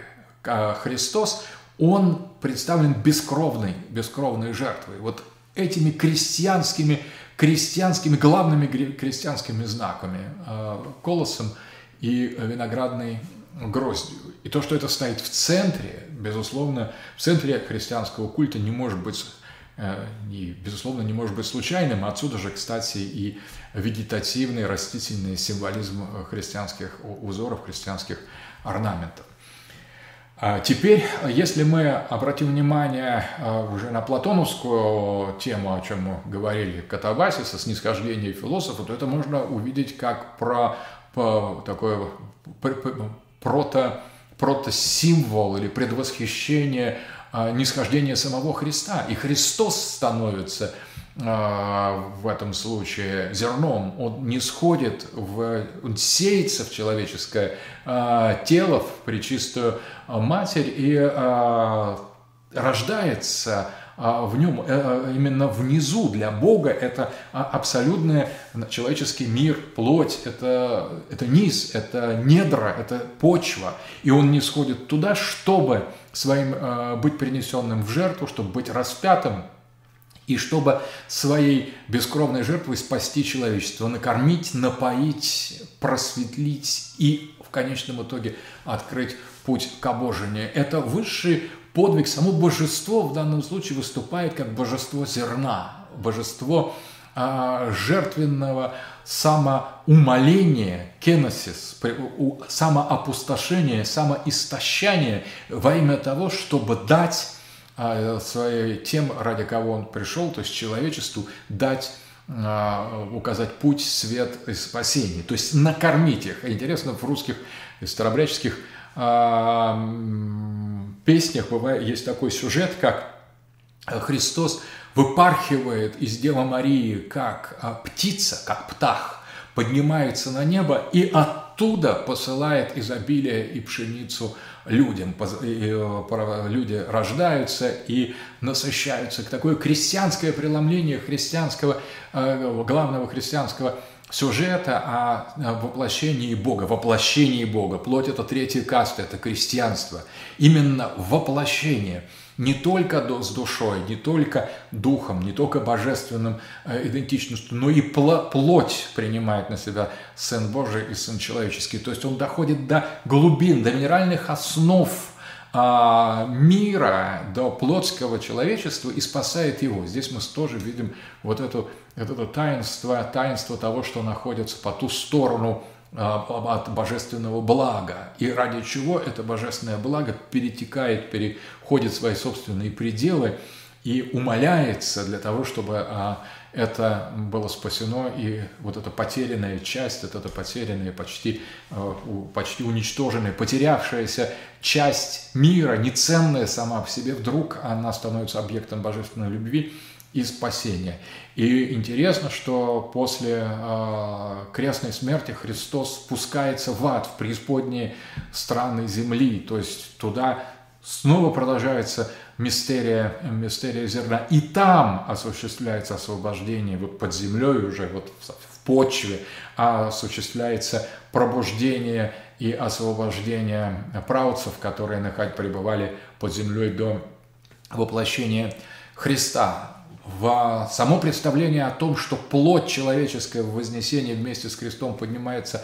A: Христос, он представлен бескровной, бескровной жертвой. Вот этими крестьянскими, крестьянскими, главными крестьянскими знаками, колосом и виноградной гроздью. И то, что это стоит в центре, безусловно, в центре христианского культа не может быть и, безусловно, не может быть случайным. Отсюда же, кстати, и вегетативный, растительный символизм христианских узоров, христианских орнаментов. А теперь, если мы обратим внимание а, уже на платоновскую тему, о чем мы говорили, катавасиса, снисхождение философа, то это можно увидеть как про, про такое прото, протосимвол или предвосхищение а, нисхождения самого Христа. И Христос становится – а, в этом случае зерном, он не сходит, в, он сеется в человеческое а, тело, в пречистую матерь и рождается в нем, э, именно внизу для Бога это абсолютный человеческий мир, плоть, это, это низ, это недра, это почва. И он не сходит туда, чтобы своим быть принесенным в жертву, чтобы быть распятым и чтобы своей бескровной жертвой спасти человечество, накормить, напоить, просветлить и в конечном итоге открыть путь к обожению. Это высший подвиг, само божество в данном случае выступает как божество зерна, божество а, жертвенного самоумоления, кеносис, самоопустошения, самоистощания во имя того, чтобы дать а, своей тем, ради кого он пришел, то есть человечеству дать а, указать путь, свет и спасение, то есть накормить их. Интересно, в русских старобряческих а, песнях бывает, есть такой сюжет, как Христос выпархивает из Девы Марии как птица, как птах, поднимается на небо и оттуда посылает изобилие и пшеницу людям. Э, люди рождаются и насыщаются. Такое крестьянское преломление христианского, э, главного христианского сюжета о воплощении Бога, воплощении Бога. Плоть – это третья каста, это крестьянство. Именно воплощение – не только с душой, не только духом, не только божественным э, идентичностью, но и плоть принимает на себя Сын Божий и Сын человеческий. То есть он доходит до глубин, до минеральных основ мира, до плотского человечества и спасает его. Здесь мы тоже видим вот это, вот это таинство, таинство того, что находится по ту сторону а, от божественного блага, и ради чего это божественное благо перетекает, переходит свои собственные пределы и умоляется для того, чтобы а, это было спасено, и вот эта потерянная часть, вот эта потерянная, почти, а, почти уничтоженная, потерявшаяся часть мира, неценная сама по себе, вдруг она становится объектом божественной любви – и спасения. И интересно, что после э, крестной смерти Христос спускается в ад, в преисподние страны земли, то есть туда, снова продолжается мистерия, мистерия зерна. И там осуществляется освобождение вот под землей уже, вот в почве, осуществляется пробуждение и освобождение правцев, которые пребывали под землей до воплощения Христа. В само представление о том, что плоть человеческая в вознесении вместе с Христом поднимается а,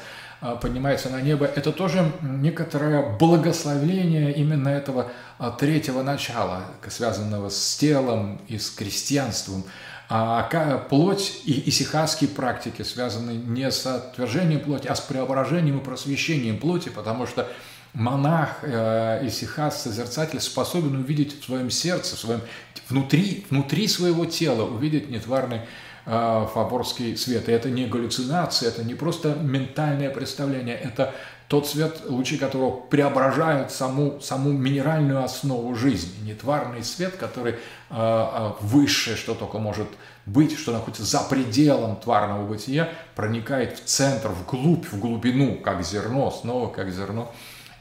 A: поднимается на небо, это тоже некоторое благословление именно этого а, третьего начала, связанного с телом и с крестьянством. А плоть и исихасские практики связаны не с отвержением плоти, а с преображением и просвещением плоти, потому что монах, э, исихас, созерцатель способен увидеть в своем сердце, в своем, внутри, внутри своего тела, увидеть нетварный фаворский свет. И это не галлюцинация, это не просто ментальное представление, это тот свет, лучи которого преображают саму, саму минеральную основу жизни. Нетварный свет, который э, э, высшее, что только может быть, что находится за пределом тварного бытия, проникает в центр, вглубь, в глубину, как зерно, снова как зерно,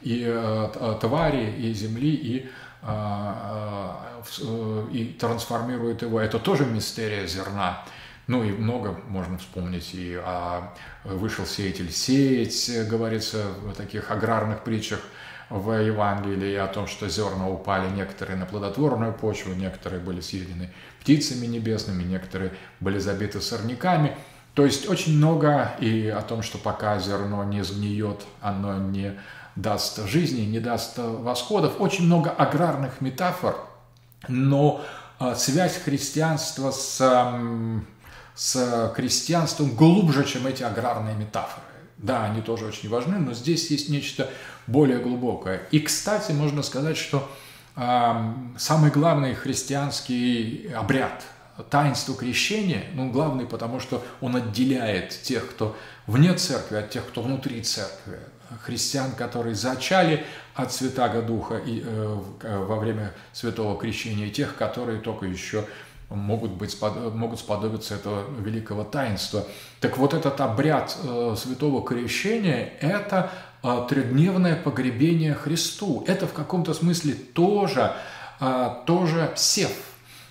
A: и э, э твари, и земли, и э, э, и трансформирует его. Это тоже мистерия зерна. Ну и много можно вспомнить. И а, вышел сеятель сеять, говорится в таких аграрных притчах в Евангелии о том, что зерна упали некоторые на плодотворную почву, некоторые были съедены птицами небесными, некоторые были забиты сорняками. То есть очень много и о том, что пока зерно не сгниет, оно не даст жизни, не даст восходов. Очень много аграрных метафор, но а, связь христианства с с крестьянством глубже, чем эти аграрные метафоры. Да, они тоже очень важны, но здесь есть нечто более глубокое. И, кстати, можно сказать, что э, самый главный христианский обряд, таинство крещения, ну, главный, потому что он отделяет тех, кто вне церкви, от тех, кто внутри церкви. Христиан, которые зачали от Святаго Духа и, э, во время Святого Крещения, и тех, которые только еще могут, быть, могут сподобиться этого великого таинства. Так вот этот обряд э, святого крещения – это э, трехдневное погребение Христу. Это в каком-то смысле тоже, э, тоже сев.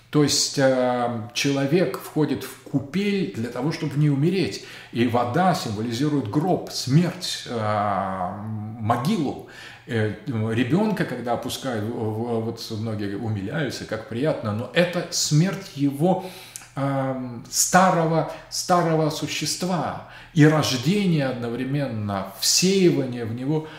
A: То есть человек входит в купель для того, чтобы не умереть. И вода символизирует гроб, смерть, могилу. Э, ребенка, когда опускают, вот многие умиляются, как приятно, но это смерть его старого, старого существа и рождение одновременно, всеивание в него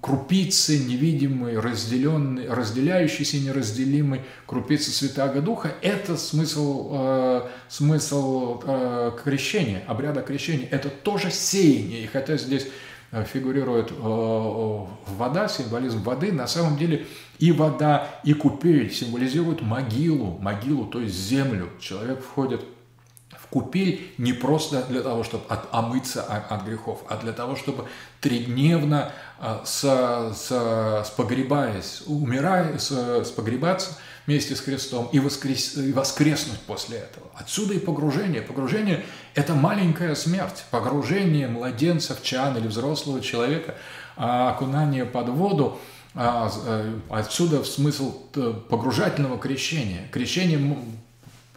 A: крупицы невидимые, разделенные, разделяющиеся неразделимые крупицы Святаго Духа – это смысл, э, смысл э, крещения, обряда крещения. Это тоже сеяние. И хотя здесь фигурирует э, э, вода, символизм воды, на самом деле и вода, и купель символизируют могилу, могилу, то есть землю. Человек входит в купель не просто для того, чтобы от, омыться от, от грехов, а для того, чтобы тридневно с, с, с погребаясь, умирая, с погребаться – вместе с Христом и, воскрес, и воскреснуть после этого. Отсюда и погружение. Погружение – это маленькая смерть. Погружение младенца в чан или взрослого человека, а окунание под воду а, э, Отсюда смысл э, погружательного крещения. Крещение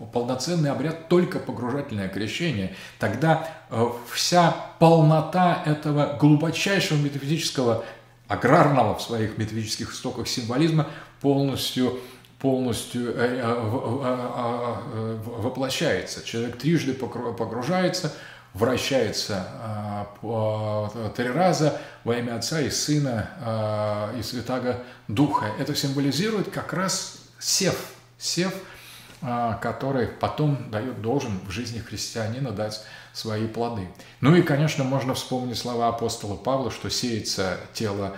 A: полноценный обряд только погружательное крещение, тогда э, вся полнота этого глубочайшего метафизического, аграрного в своих метафизических истоках символизма полностью полностью э, э, э, воплощается. Человек трижды погружается, вращается три раза во имя Отца и Сына и Святаго Духа. Это символизирует как раз сев, сев, который потом дает, должен в жизни христианина дать свои плоды. Ну и, конечно, можно вспомнить слова апостола Павла, что сеется тело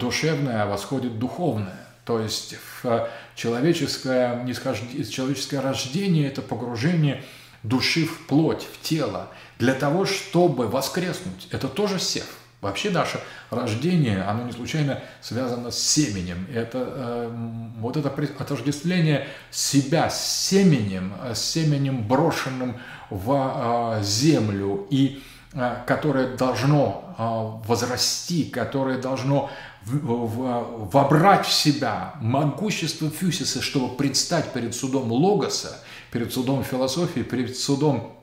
A: душевное, а восходит духовное. То есть в человеческое, человеческое рождение – это погружение души в плоть, в тело, для того, чтобы воскреснуть. Это тоже сев. Вообще наше рождение, оно не случайно связано с семенем. Это, э, вот это отождествление себя с семенем, с семенем, брошенным в э, землю, и э, которое должно э, возрасти, которое должно вобрать в себя могущество Фюсиса, чтобы предстать перед судом Логоса, перед судом философии, перед судом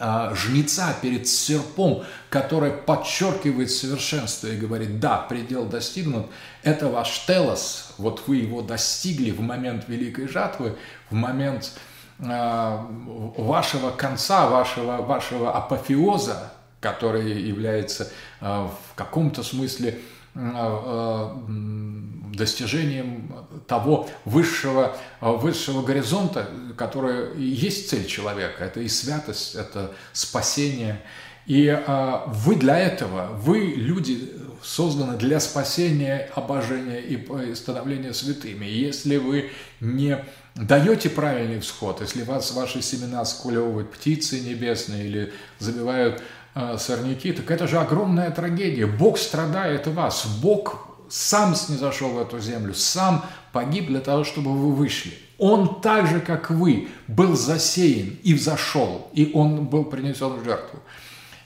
A: а, жнеца, перед серпом, который подчеркивает совершенство и говорит, да, предел достигнут, это ваш телос, вот вы его достигли в момент великой жатвы, в момент э, вашего конца, вашего, вашего апофеоза, который является э, в каком-то смысле Э, достижением того высшего, высшего горизонта, который есть цель человека. Это и святость, это спасение. И э, вы для этого, вы, люди, созданы для спасения, обожения и становления святыми. Если вы не даете правильный всход, если вас ваши семена скулевывают птицы небесные или забивают Э, сорняки, так это же огромная трагедия. Бог страдает вас. Бог сам снизошел в эту землю, сам погиб для того, чтобы вы вышли. Он так же, как вы, был засеян и взошел, и он был принесен в жертву.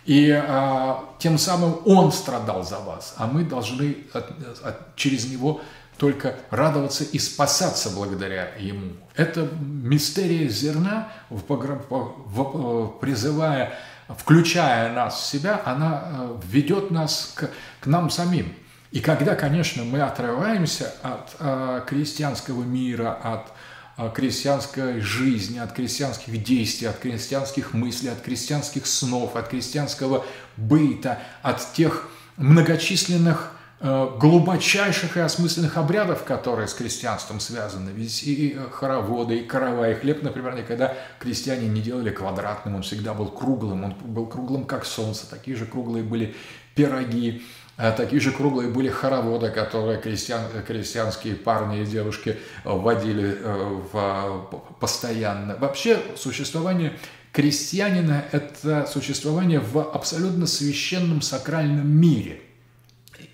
A: И а, тем самым он страдал за вас, а мы должны от, от, через него только радоваться и спасаться благодаря ему. Это мистерия зерна, в, в, в, призывая включая нас в себя, она э, ведет нас к, к нам самим. И когда, конечно, мы отрываемся от э, крестьянского мира, от э, крестьянской жизни, от крестьянских действий, от крестьянских мыслей, от крестьянских снов, от крестьянского быта, от тех многочисленных глубочайших и осмысленных обрядов, которые с крестьянством связаны. Ведь и хороводы, и корова, и хлеб, например, никогда крестьяне не делали квадратным, он всегда был круглым, он был круглым, как солнце. Такие же круглые были пироги, э, Такие же круглые были хороводы, которые крестьян, крестьянские парни и девушки вводили э, в, постоянно. Вообще существование крестьянина – это существование в абсолютно священном сакральном мире –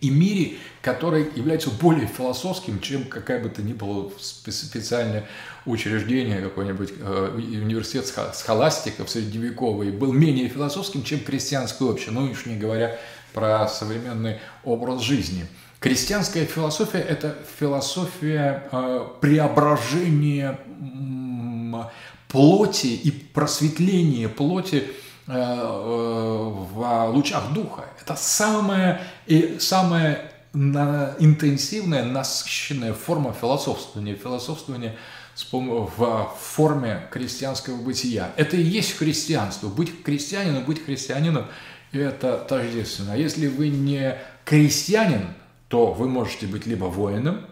A: и мире, который является более философским, чем какая бы то ни было специальное учреждение, какой-нибудь э, университет схоластиков средневековый, был менее философским, чем крестьянское общество, ну уж не говоря про современный образ жизни. Крестьянская философия – это философия э, преображения плоти и просветления плоти Э, э, в лучах духа. Это самая, и самая интенсивная, насыщенная форма философствования. Философствование в форме крестьянского бытия. Это и есть христианство. Быть крестьянином, быть христианином – это тождественно. Если вы не крестьянин, то вы можете быть либо воином,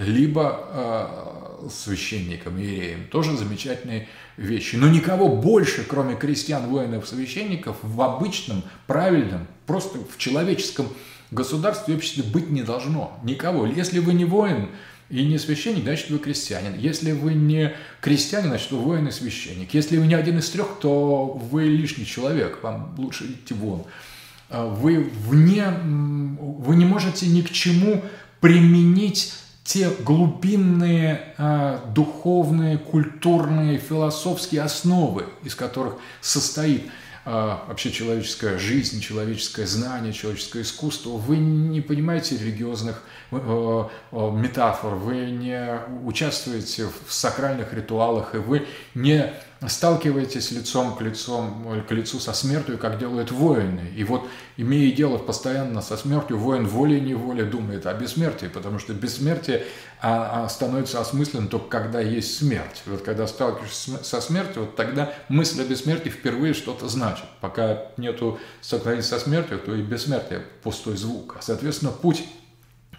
A: либо э, священником, иереем. Тоже замечательные вещи. Но никого больше, кроме крестьян, воинов, священников, в обычном, правильном, просто в человеческом государстве и обществе быть не должно. Никого. Если вы не воин и не священник, значит вы крестьянин. Если вы не крестьянин, значит вы воин и священник. Если вы не один из трех, то вы лишний человек, вам лучше идти вон. А вы, вне, вы не можете ни к чему применить те глубинные э, духовные, культурные, философские основы, из которых состоит э, вообще человеческая жизнь, человеческое знание, человеческое искусство, вы не понимаете религиозных э, э, метафор, вы не участвуете в сакральных ритуалах, и вы не сталкиваетесь лицом к, лицом, к лицу со смертью, как делают воины. И вот, имея дело постоянно со смертью, воин волей-неволей думает о бессмертии, потому что бессмертие а, а становится осмысленным только когда есть смерть. Вот когда сталкиваешься со смертью, вот тогда мысль о бессмертии впервые что-то значит. Пока нету столкновения со смертью, то и бессмертие – пустой звук. А, соответственно, путь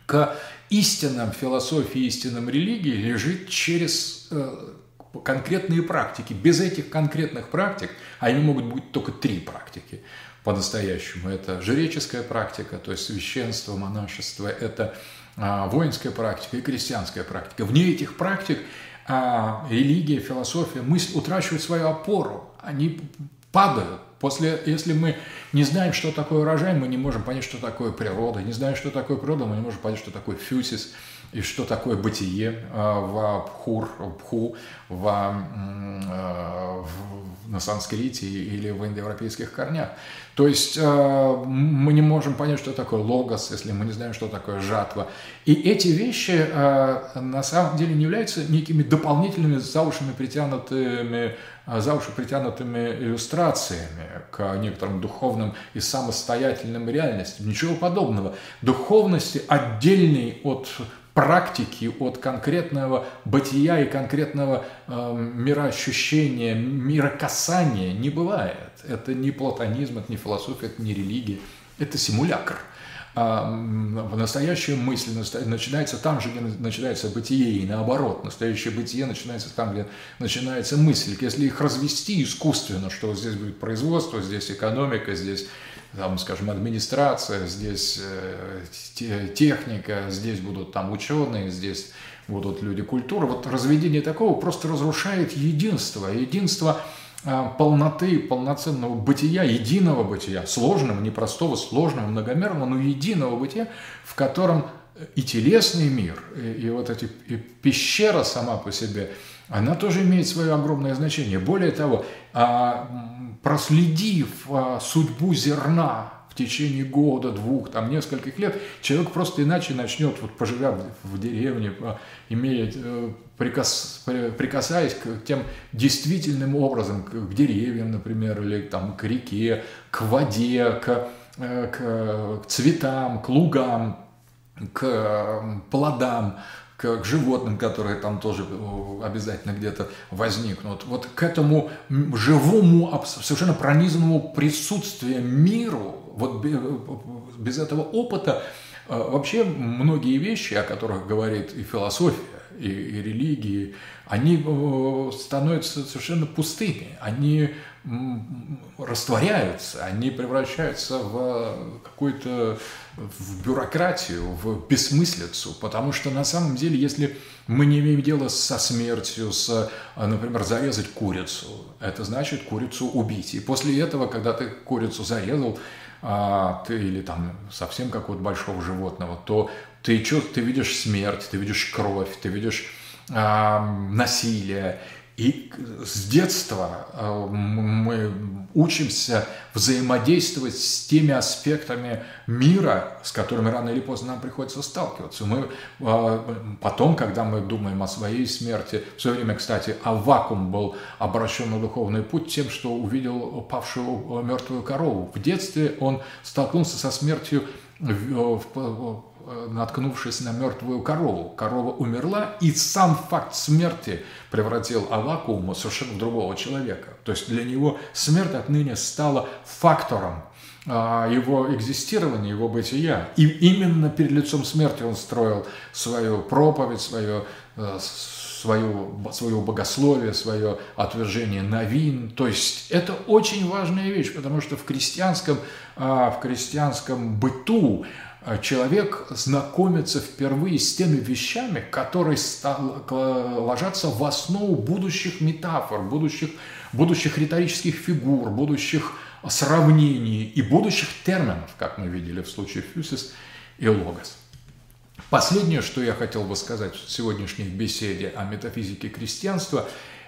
A: к истинам философии, истинам религии лежит через э, конкретные практики. Без этих конкретных практик, а они могут быть только три практики по-настоящему. Это жреческая практика, то есть священство, монашество, это а, воинская практика и крестьянская практика. Вне этих практик а, религия, философия, мысль утрачивают свою опору, они падают. После, если мы не знаем, что такое урожай, мы не можем понять, что такое природа. Не знаем, что такое природа, мы не можем понять, что такое фьюсис. И что такое бытие в Пхур, Пху, в, в, на санскрите или в индоевропейских корнях. То есть мы не можем понять, что такое логос, если мы не знаем, что такое жатва. И эти вещи на самом деле не являются некими дополнительными за уши притянутыми а, за уши притянутыми иллюстрациями к некоторым духовным и самостоятельным реальностям. Ничего подобного. Духовности отдельной от практики, от конкретного бытия и конкретного э, мироощущения, мирокасания не бывает. Это не платонизм, это не философия, это не религия, это симулякр – а, настоящая мысль начинается там же, где начинается бытие, и наоборот, настоящее бытие начинается там, где начинается мысль. Если их развести искусственно, что здесь будет производство, здесь экономика, здесь там, скажем, администрация, здесь э, техника, здесь будут там ученые, здесь будут люди культуры. Вот разведение такого просто разрушает единство. Единство – а, полноты, полноценного бытия, единого бытия, сложного, непростого, сложного, многомерного, но единого бытия, в котором и телесный мир, и, и вот эти и пещера сама по себе, она тоже имеет свое огромное значение. Более того, а, проследив а, судьбу зерна в течение года, двух, там, нескольких лет, человек просто иначе начнет, вот, поживя в деревне, имея э, прикас, прикасаясь к тем действительным образом, к, деревьям, например, или там, к реке, к воде, к, э, к цветам, к лугам, к плодам, к, к животным, которые там тоже э, обязательно где-то возникнут. Вот к этому живому, совершенно пронизанному присутствию миру, вот без этого опыта вообще многие вещи, о которых говорит и философия, и, и религии, они э, становятся совершенно пустыми, они растворяются, они превращаются в какую-то в бюрократию, в бессмыслицу, потому что на самом деле, если мы не имеем дела со смертью, с, например, зарезать курицу, это значит курицу убить. И после этого, когда ты курицу зарезал, а, ты или там совсем какого-то большого животного, то ты, что, ты видишь смерть, ты видишь кровь, ты видишь э, насилие. И с детства э, мы учимся взаимодействовать с теми аспектами мира, с которыми рано или поздно нам приходится сталкиваться. Мы э, потом, когда мы думаем о своей смерти, в свое время, кстати, Авакум был обращен на духовный путь тем, что увидел павшую мертвую корову. В детстве он столкнулся со смертью Э, наткнувшись на мертвую корову. Корова умерла, и сам факт смерти превратил Авакума совершенно в другого человека. То есть для него смерть отныне стала фактором а, его экзистирования, его бытия. И именно перед лицом смерти он строил свою проповедь, свое, э, свою, свое богословие, свое отвержение новин. То есть это очень важная вещь, потому что в крестьянском, а, в крестьянском быту человек знакомится впервые с теми вещами, которые ложатся в основу будущих метафор, будущих, будущих риторических фигур, будущих сравнений и будущих терминов, как мы видели в случае фюсис и логос. Последнее, что я хотел бы сказать в сегодняшней беседе о метафизике крестьянства,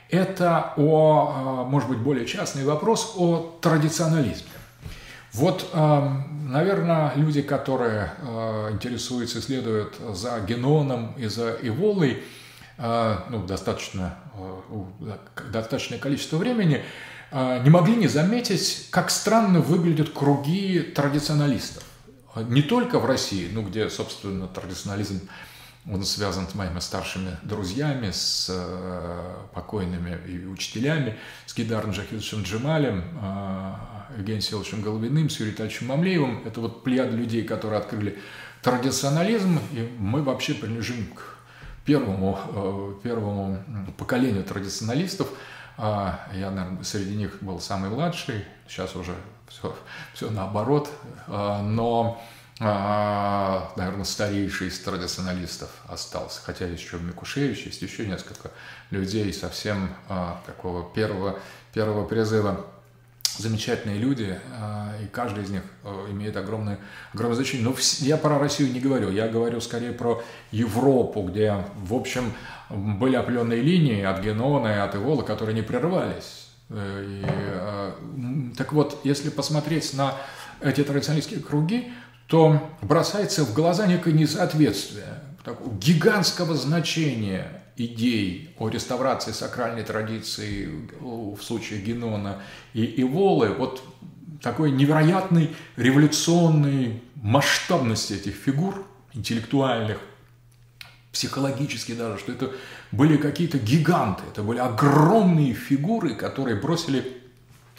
A: это о, а, может быть, более частный вопрос о традиционализме. Вот, наверное, люди, которые э, интересуются, исследуют за геноном и за Эволой, э, ну, достаточно, э, достаточное количество времени, не могли не заметить, как странно выглядят круги традиционалистов. Не только в России, ну, где, собственно, традиционализм он связан с моими старшими друзьями, с покойными и учителями, с Гидаром Джахидовичем Джемалем, Евгением Селовичем Головиным, с Юрием Витальевичем Мамлеевым. Это вот плеяд людей, которые открыли традиционализм, и мы вообще принадлежим к первому, э, первому поколению традиционалистов. А я, наверное, среди них был самый младший, сейчас уже все, все наоборот, но а, наверное, старейший из традиционалистов остался. Хотя есть еще Микушевич, есть еще несколько людей совсем а, такого первого, первого призыва. Замечательные люди, и каждый из них имеет огромное, огромное значение. Но я про Россию не говорю, я говорю скорее про Европу, где, в общем, были определенные линии от Генона и от Ивола, которые не прерывались. И, так вот, если посмотреть на эти традиционалистские круги, то бросается в глаза некое несоответствие такого гигантского значения идей о реставрации сакральной традиции в случае Генона и Иволы, вот такой невероятной революционной масштабности этих фигур интеллектуальных, психологически даже, что это были какие-то гиганты, это были огромные фигуры, которые бросили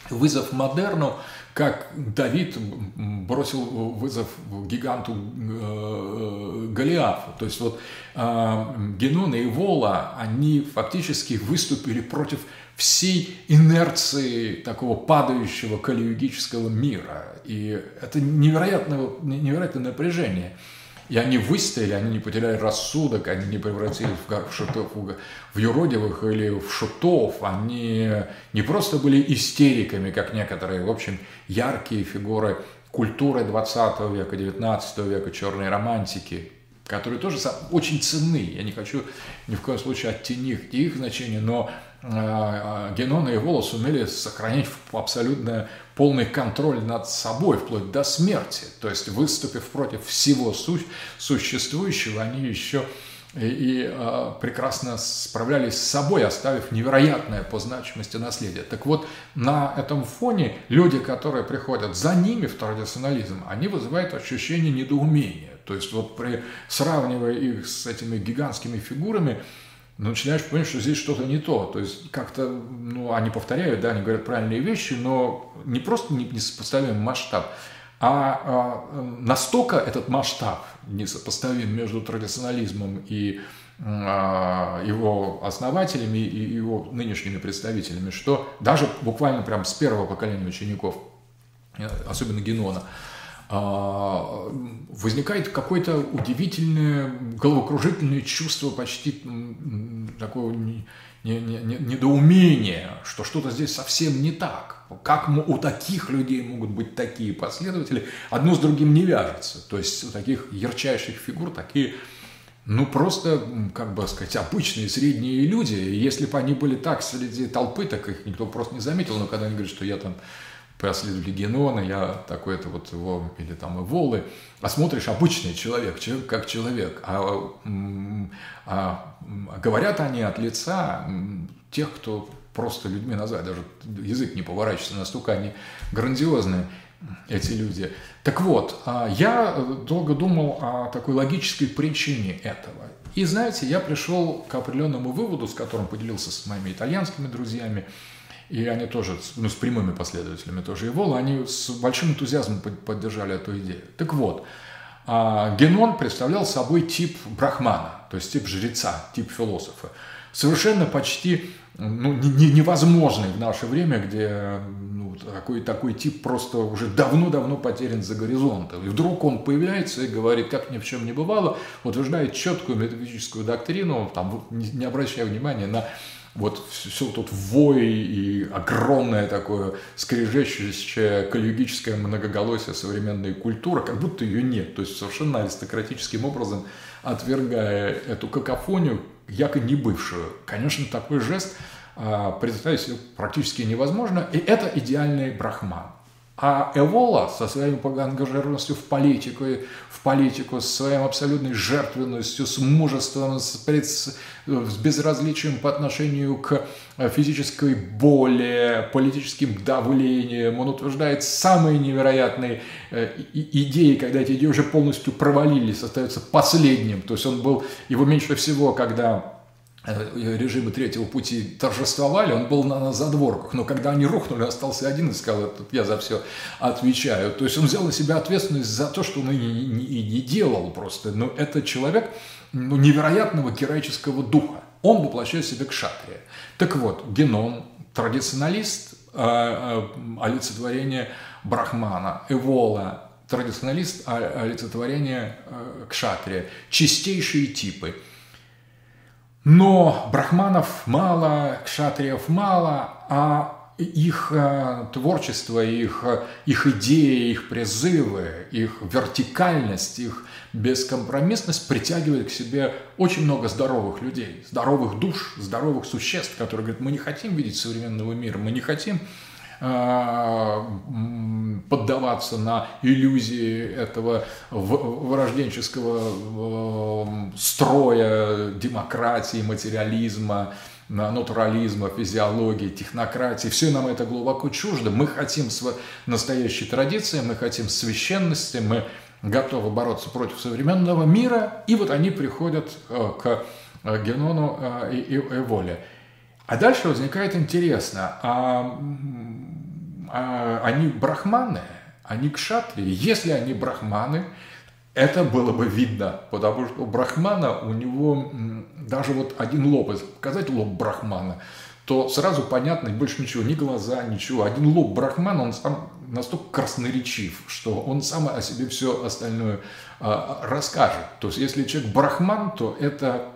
A: вызов модерну, как Давид бросил вызов гиганту э, Голиафу. То есть вот э, Генон и Вола, они фактически выступили против всей инерции такого падающего калиюгического мира. И это невероятное, невероятное напряжение – и они выстояли, они не потеряли рассудок, они не превратились в, шутов, в юродивых или в шутов. Они не просто были истериками, как некоторые, в общем, яркие фигуры культуры 20 века, 19 века, черной романтики, которые тоже очень ценны. Я не хочу ни в коем случае оттенить их значение, но а, а, Генон и Волос сумели сохранить абсолютно полный контроль над собой, вплоть до смерти. То есть, выступив против всего су существующего, они еще и, и э, прекрасно справлялись с собой, оставив невероятное по значимости наследие. Так вот, на этом фоне люди, которые приходят за ними в традиционализм, они вызывают ощущение недоумения. То есть, вот при, сравнивая их с этими гигантскими фигурами, начинаешь понимать, что здесь что-то не то. То есть как-то, ну, они повторяют, да, они говорят правильные вещи, но не просто несопоставимый масштаб, а, а настолько этот масштаб несопоставим между традиционализмом и а, его основателями и его нынешними представителями, что даже буквально прям с первого поколения учеников, э, особенно Генона, возникает какое-то удивительное головокружительное чувство почти такого недоумения, что что-то здесь совсем не так. Как у таких людей могут быть такие последователи, одно с другим не вяжется. То есть у таких ярчайших фигур такие, ну просто, как бы сказать, обычные средние люди. Если бы они были так среди толпы, так их никто просто не заметил. Но когда они говорят, что я там последователи Генона, я такой-то вот его, или там и Волы, а смотришь обычный человек, человек как человек, а, а, а говорят они от лица тех, кто просто людьми назвать, даже язык не поворачивается, настолько они грандиозные, эти люди. Так вот, а, я долго думал о такой логической причине этого. И знаете, я пришел к определенному выводу, с которым поделился с моими итальянскими друзьями, и они тоже, ну, с прямыми последователями тоже Евола, они с большим энтузиазмом поддержали эту идею. Так вот, а, Генон представлял собой тип брахмана, то есть тип жреца, тип философа. Совершенно почти ну, не, невозможный в наше время, где ну, такой, такой тип просто уже давно-давно потерян за горизонтом. И вдруг он появляется и говорит, как ни в чем не бывало, утверждает четкую метафизическую доктрину, там, не обращая внимания на вот все тут вой и огромное такое скрежещущее калюгическое многоголосие современной культуры, как будто ее нет. То есть совершенно аристократическим образом отвергая эту какофонию, якобы не бывшую. Конечно, такой жест а, представить себе практически невозможно, и это идеальный брахман. А Эвола со своей ангажированностью в политику, в политику, с своей абсолютной жертвенностью, с мужеством, с, пред, с безразличием по отношению к физической боли, политическим давлениям. Он утверждает самые невероятные э, идеи, когда эти идеи уже полностью провалились, остается последним. То есть он был, его меньше всего, когда режимы третьего пути торжествовали, он был на, на задворках, но когда они рухнули, остался один и сказал, тут я за все отвечаю. То есть он взял на себя ответственность за то, что он и не, не, не делал просто. Но это человек ну, невероятного героического духа. Он воплощает себя к шатре. Так вот, Генон, традиционалист, э, э, олицетворение Брахмана, Эвола, традиционалист, а, олицетворение э, к шатре, чистейшие типы – но брахманов мало, кшатриев мало, а их э, творчество, их, э, их идеи, их призывы, их вертикальность, их бескомпромиссность притягивает к себе очень много здоровых людей, здоровых душ, здоровых существ, которые говорят, мы не хотим видеть современного мира, мы не хотим поддаваться на иллюзии этого вырожденческого строя демократии, материализма, натурализма, физиологии, технократии. Все нам это глубоко чуждо. Мы хотим настоящей традиции, мы хотим священности, мы готовы бороться против современного мира. И вот они приходят э, к э, Генону э, и, и, и Воле. А дальше возникает интересно, а, а они брахманы, они кшатрии. Если они брахманы, это было бы видно, потому что у Брахмана, у него даже вот один лоб, показать лоб Брахмана, то сразу понятно, больше ничего, ни глаза, ничего. Один лоб Брахмана, он сам настолько красноречив, что он сам о себе все остальное а, расскажет. То есть, если человек Брахман, то это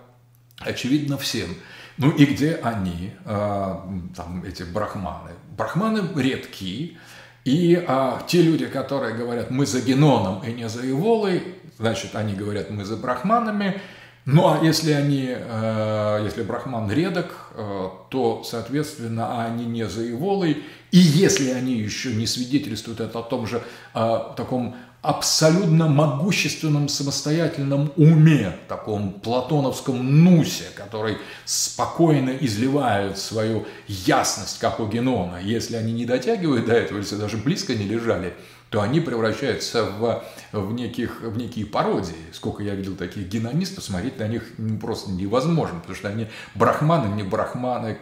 A: очевидно всем. Ну и где они, а, там, эти брахманы? Брахманы редкие, и а, те люди, которые говорят, мы за Геноном и не за Иволой, значит, они говорят, мы за брахманами. Ну а если они, э, если брахман редок, э, то, соответственно, они не за Иволой. И если они еще не свидетельствуют это о том же э, таком абсолютно могущественном самостоятельном уме, таком платоновском нусе, который спокойно изливает свою ясность, как у Генона. Если они не дотягивают до этого, если даже близко не лежали, то они превращаются в, в, неких, в некие пародии. Сколько я видел таких генонистов, смотреть на них просто невозможно, потому что они брахманы, не брахманы,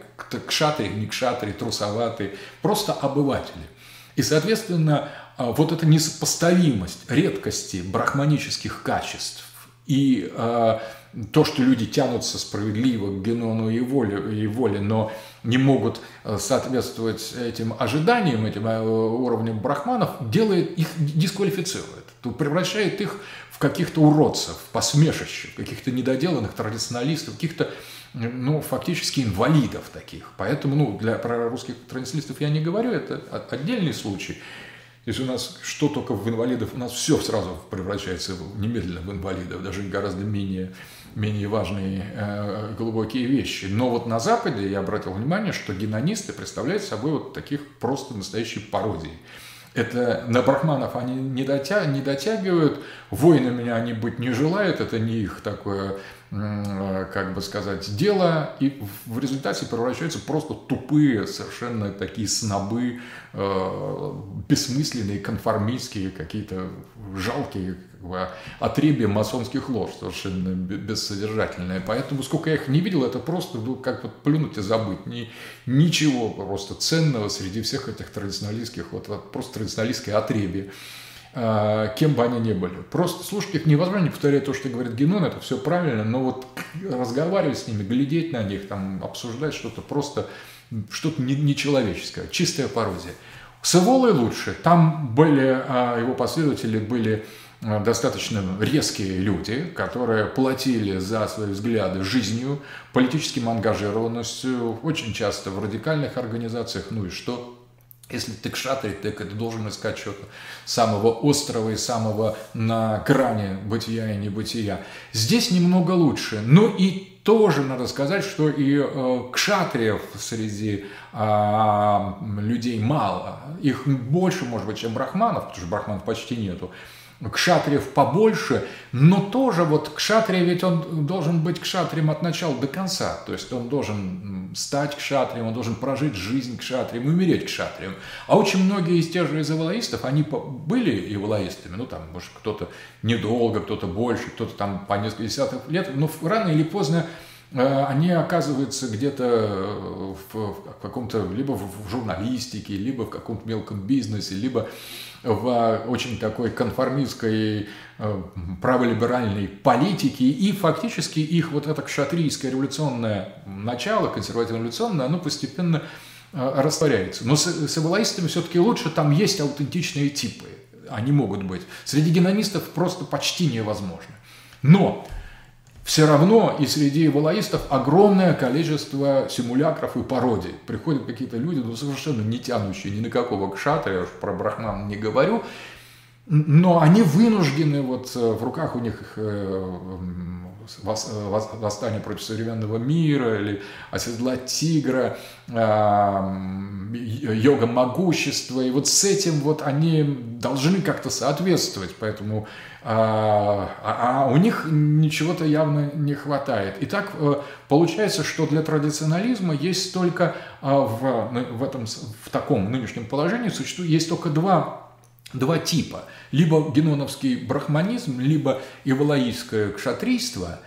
A: кшатри, не кшатри, трусоватые, просто обыватели. И, соответственно, вот эта несопоставимость редкости брахманических качеств и э, то, что люди тянутся справедливо к Генону и воле, и воле, но не могут а, соответствовать этим ожиданиям, этим уровням брахманов, делает их, дисквалифицирует, превращает их в каких-то уродцев, посмешищев, каких-то недоделанных традиционалистов, каких-то ну, фактически инвалидов таких. Поэтому, ну, для про русских традиционалистов я не говорю, это отдельный случай. Если у нас что только в инвалидов, у нас все сразу превращается немедленно в инвалидов, даже гораздо менее, менее важные э, глубокие вещи. Но вот на Западе я обратил внимание, что генонисты представляют собой вот таких просто настоящие пародии. Это на брахманов они не, дотя, не дотягивают, воинами они быть не желают, это не их такое как бы сказать, дело, и в результате превращаются просто тупые, совершенно такие снобы, э, бессмысленные, конформистские, какие-то жалкие как бы, отребья масонских лож, совершенно бессодержательные. Поэтому, сколько я их не видел, это просто ну, как вот плюнуть и забыть. Ни, ничего просто ценного среди всех этих традиционалистских, вот, вот просто традиционалистское отребье. А, кем бы они ни были. Просто слушать их невозможно, не повторять то, что говорит Генон, это все правильно, но вот разговаривать с ними, глядеть на них, там, обсуждать что-то просто, что-то нечеловеческое, чистая пародия. С Эволой лучше. Там были, а, его последователи были а, достаточно резкие люди, которые платили за свои взгляды жизнью, политическим ангажированностью, очень часто в радикальных организациях, ну и что, если ты кшатри, ты это должен искать что-то самого острого и самого на грани бытия и небытия. Здесь немного лучше. Но и тоже надо сказать, что и э, кшатриев среди э, людей мало. Их больше, может быть, чем брахманов, потому что брахманов почти нету кшатриев побольше, но тоже вот кшатрия, ведь он должен быть кшатрием от начала до конца, то есть он должен стать кшатрием, он должен прожить жизнь кшатрием и умереть кшатрием. А очень многие из тех же из иволаистов, они были иволаистами, ну там, может, кто-то недолго, кто-то больше, кто-то там по несколько десятков лет, но рано или поздно э, они оказываются где-то в каком-то, либо в журналистике, либо в каком-то мелком бизнесе, либо в очень такой конформистской э, праволиберальной политике, и фактически их вот это кшатрийское революционное начало, консервативно-революционное, оно постепенно э, растворяется. Но с, с эволаистами все-таки лучше, там есть аутентичные типы, они могут быть. Среди генонистов просто почти невозможно. Но все равно и среди валаистов огромное количество симулякров и пародий. Приходят какие-то люди, ну, совершенно не тянущие ни на какого кшата, я уж про брахман не говорю, но они вынуждены, вот э, в руках у них э, восстание против современного мира или оседлать тигра, йога могущества, и вот с этим вот они должны как-то соответствовать, поэтому а, а, а у них ничего-то явно не хватает. И так э, получается, что для традиционализма есть только а, в, в, этом, в таком нынешнем положении существует, есть только два два типа. Либо геноновский брахманизм, либо ивалаистское кшатрийство.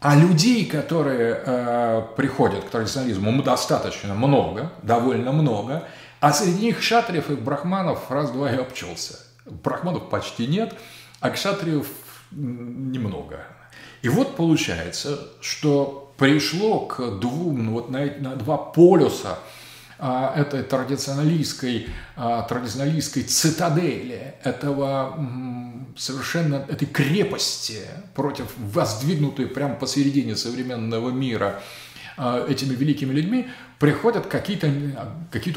A: А людей, которые э, приходят к традиционализму, достаточно много, довольно много. А среди них кшатриев и брахманов раз-два и обчелся. Брахманов почти нет, а кшатриев немного. И вот получается, что пришло к двум, ну вот на, на два полюса – этой традиционалистской, а, традиционалистской цитадели, этого совершенно этой крепости против воздвигнутой прямо посередине современного мира а, этими великими людьми, приходят какие-то какие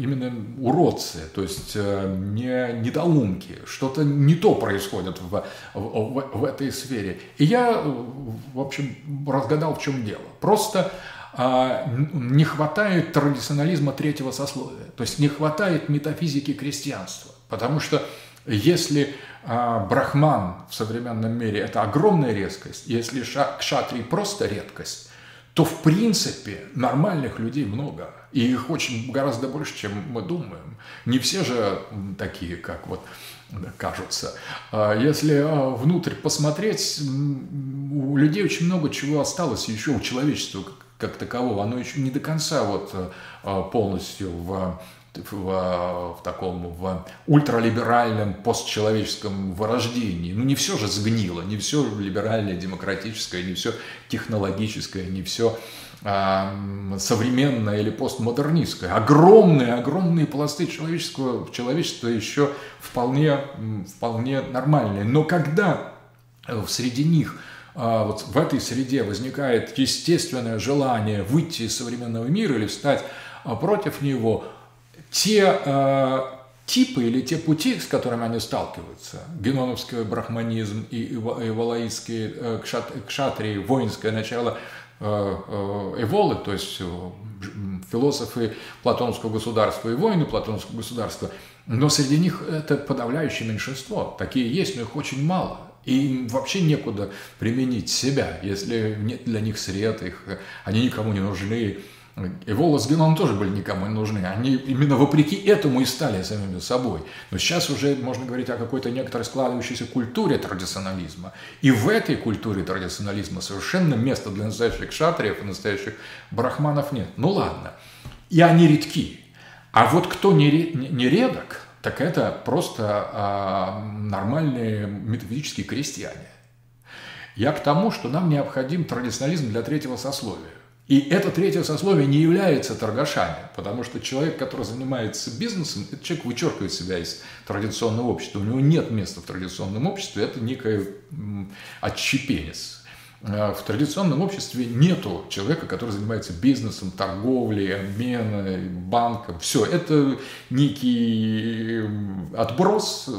A: именно уродцы, то есть э, не недоумки, что-то не то происходит в, в, в этой сфере. И я, в общем, разгадал, в чем дело. Просто а, не хватает традиционализма третьего сословия, то есть не хватает метафизики крестьянства, потому что если а, брахман в современном мире – это огромная резкость, если кшатри – просто редкость, то в принципе нормальных людей много, и их очень гораздо больше, чем мы думаем. Не все же такие, как вот кажутся. А если внутрь посмотреть, у людей очень много чего осталось еще у человечества, как такового, оно еще не до конца вот э, полностью в в, в таком в ультралиберальном постчеловеческом вырождении. Ну, не все же сгнило, не все либеральное, демократическое, не все технологическое, не все а, современное или постмодернистское. Огромные, огромные пласты человеческого, человечества еще вполне, вполне нормальные. Но когда среди них вот в этой среде возникает естественное желание выйти из современного мира или встать а, против него, те а, типы или те пути, с которыми они сталкиваются, геноновский брахманизм и валаистские э, кшатрии, воинское начало э, э, Эволы, то есть философы платонского государства и воины платонского государства, но среди них это подавляющее меньшинство. Такие есть, но их очень мало. И им вообще некуда применить себя, если нет для них сред, их, они никому не нужны. И волос с Геном тоже были никому не нужны. Они именно вопреки этому и стали самими собой. Но сейчас уже можно говорить о какой-то некоторой складывающейся культуре традиционализма. И в этой культуре традиционализма совершенно места для настоящих шатриев и настоящих брахманов нет. Ну ладно. И они редки. А вот кто не, не редок, так это просто а, нормальные метафизические крестьяне. Я к тому, что нам необходим традиционализм для третьего сословия. И это третье сословие не является торгашами, потому что человек, который занимается бизнесом, этот человек вычеркивает себя из традиционного общества. У него нет места в традиционном обществе, это некое отщепенец. Э, в традиционном обществе нету человека, который занимается бизнесом, торговлей, обменом, банком. Все, это некий отброс,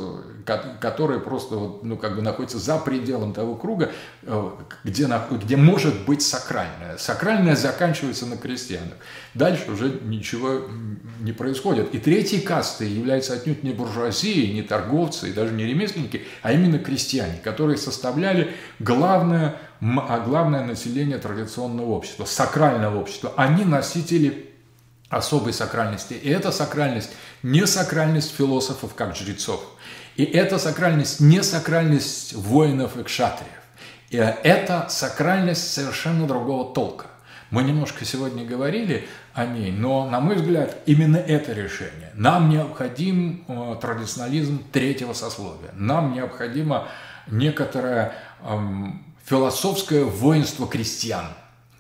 A: который просто ну, как бы находится за пределом того круга, э, где, где может быть сакральное. Сакральное заканчивается на крестьянах. Дальше уже ничего не происходит. И третьей кастой является отнюдь не буржуазия, не торговцы и даже не ремесленники, а именно крестьяне, которые составляли главное а главное население традиционного общества, сакрального общества. Они носители особой сакральности. И эта сакральность не сакральность философов, как жрецов. И эта сакральность не сакральность воинов и кшатриев. И это сакральность совершенно другого толка. Мы немножко сегодня говорили о ней, но, на мой взгляд, именно это решение. Нам необходим э, традиционализм третьего сословия. Нам необходимо некоторое эм, философское воинство крестьян,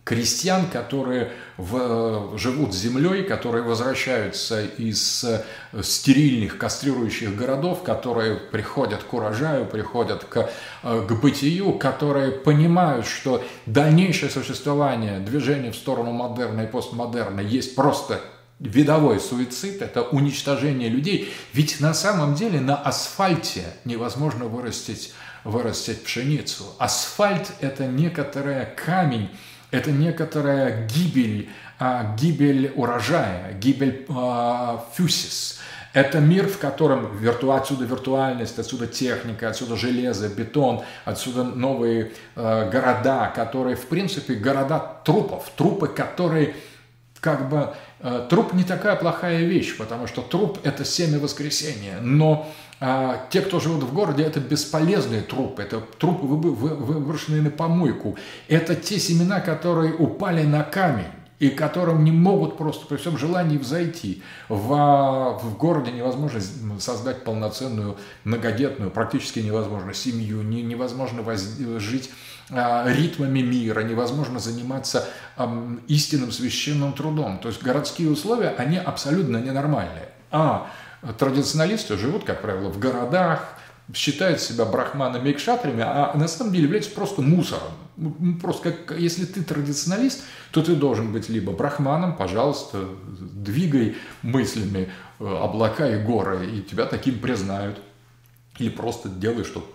A: крестьян, которые в, живут землей, которые возвращаются из э, стерильных, кастрирующих городов, которые приходят к урожаю, приходят к, э, к бытию, которые понимают, что дальнейшее существование движения в сторону модерна и постмодерна есть просто видовой суицид, это уничтожение людей. Ведь на самом деле на асфальте невозможно вырастить, вырастить пшеницу. Асфальт – это некоторая камень, это некоторая гибель, а, гибель урожая, гибель а, фюсис. Это мир, в котором вирту... отсюда виртуальность, отсюда техника, отсюда железо, бетон, отсюда новые э, города, которые, в принципе, города трупов, трупы, которые как бы Э, труп не такая плохая вещь, потому что труп – это семя воскресения. Но а, те, кто живут в городе, это бесполезные трупы, это трупы, выброшенные на помойку. Это те семена, которые упали на камень и которым не могут просто при всем желании взойти. В, в городе невозможно создать полноценную, многодетную, практически невозможно семью, не, невозможно воз, жить а, ритмами мира, невозможно заниматься истинным священным трудом. То есть городские условия, они абсолютно ненормальные. А традиционалисты живут, как правило, в городах, считают себя брахманами и кшатрами, а на самом деле являются просто мусором. Ну, просто как, если ты традиционалист, то ты должен быть либо брахманом, пожалуйста, двигай мыслями э, облака и горы, и тебя таким признают. Или просто делай, что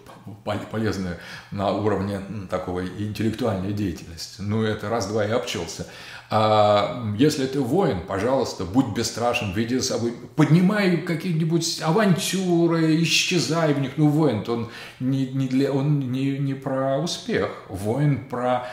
A: полезное на уровне такого интеллектуальной деятельности. Ну, это раз-два и обчелся. А если ты воин, пожалуйста, будь бесстрашен, веди за собой, поднимай какие-нибудь авантюры, исчезай в них. Ну, воин он не, не, для, он не, не про успех, воин про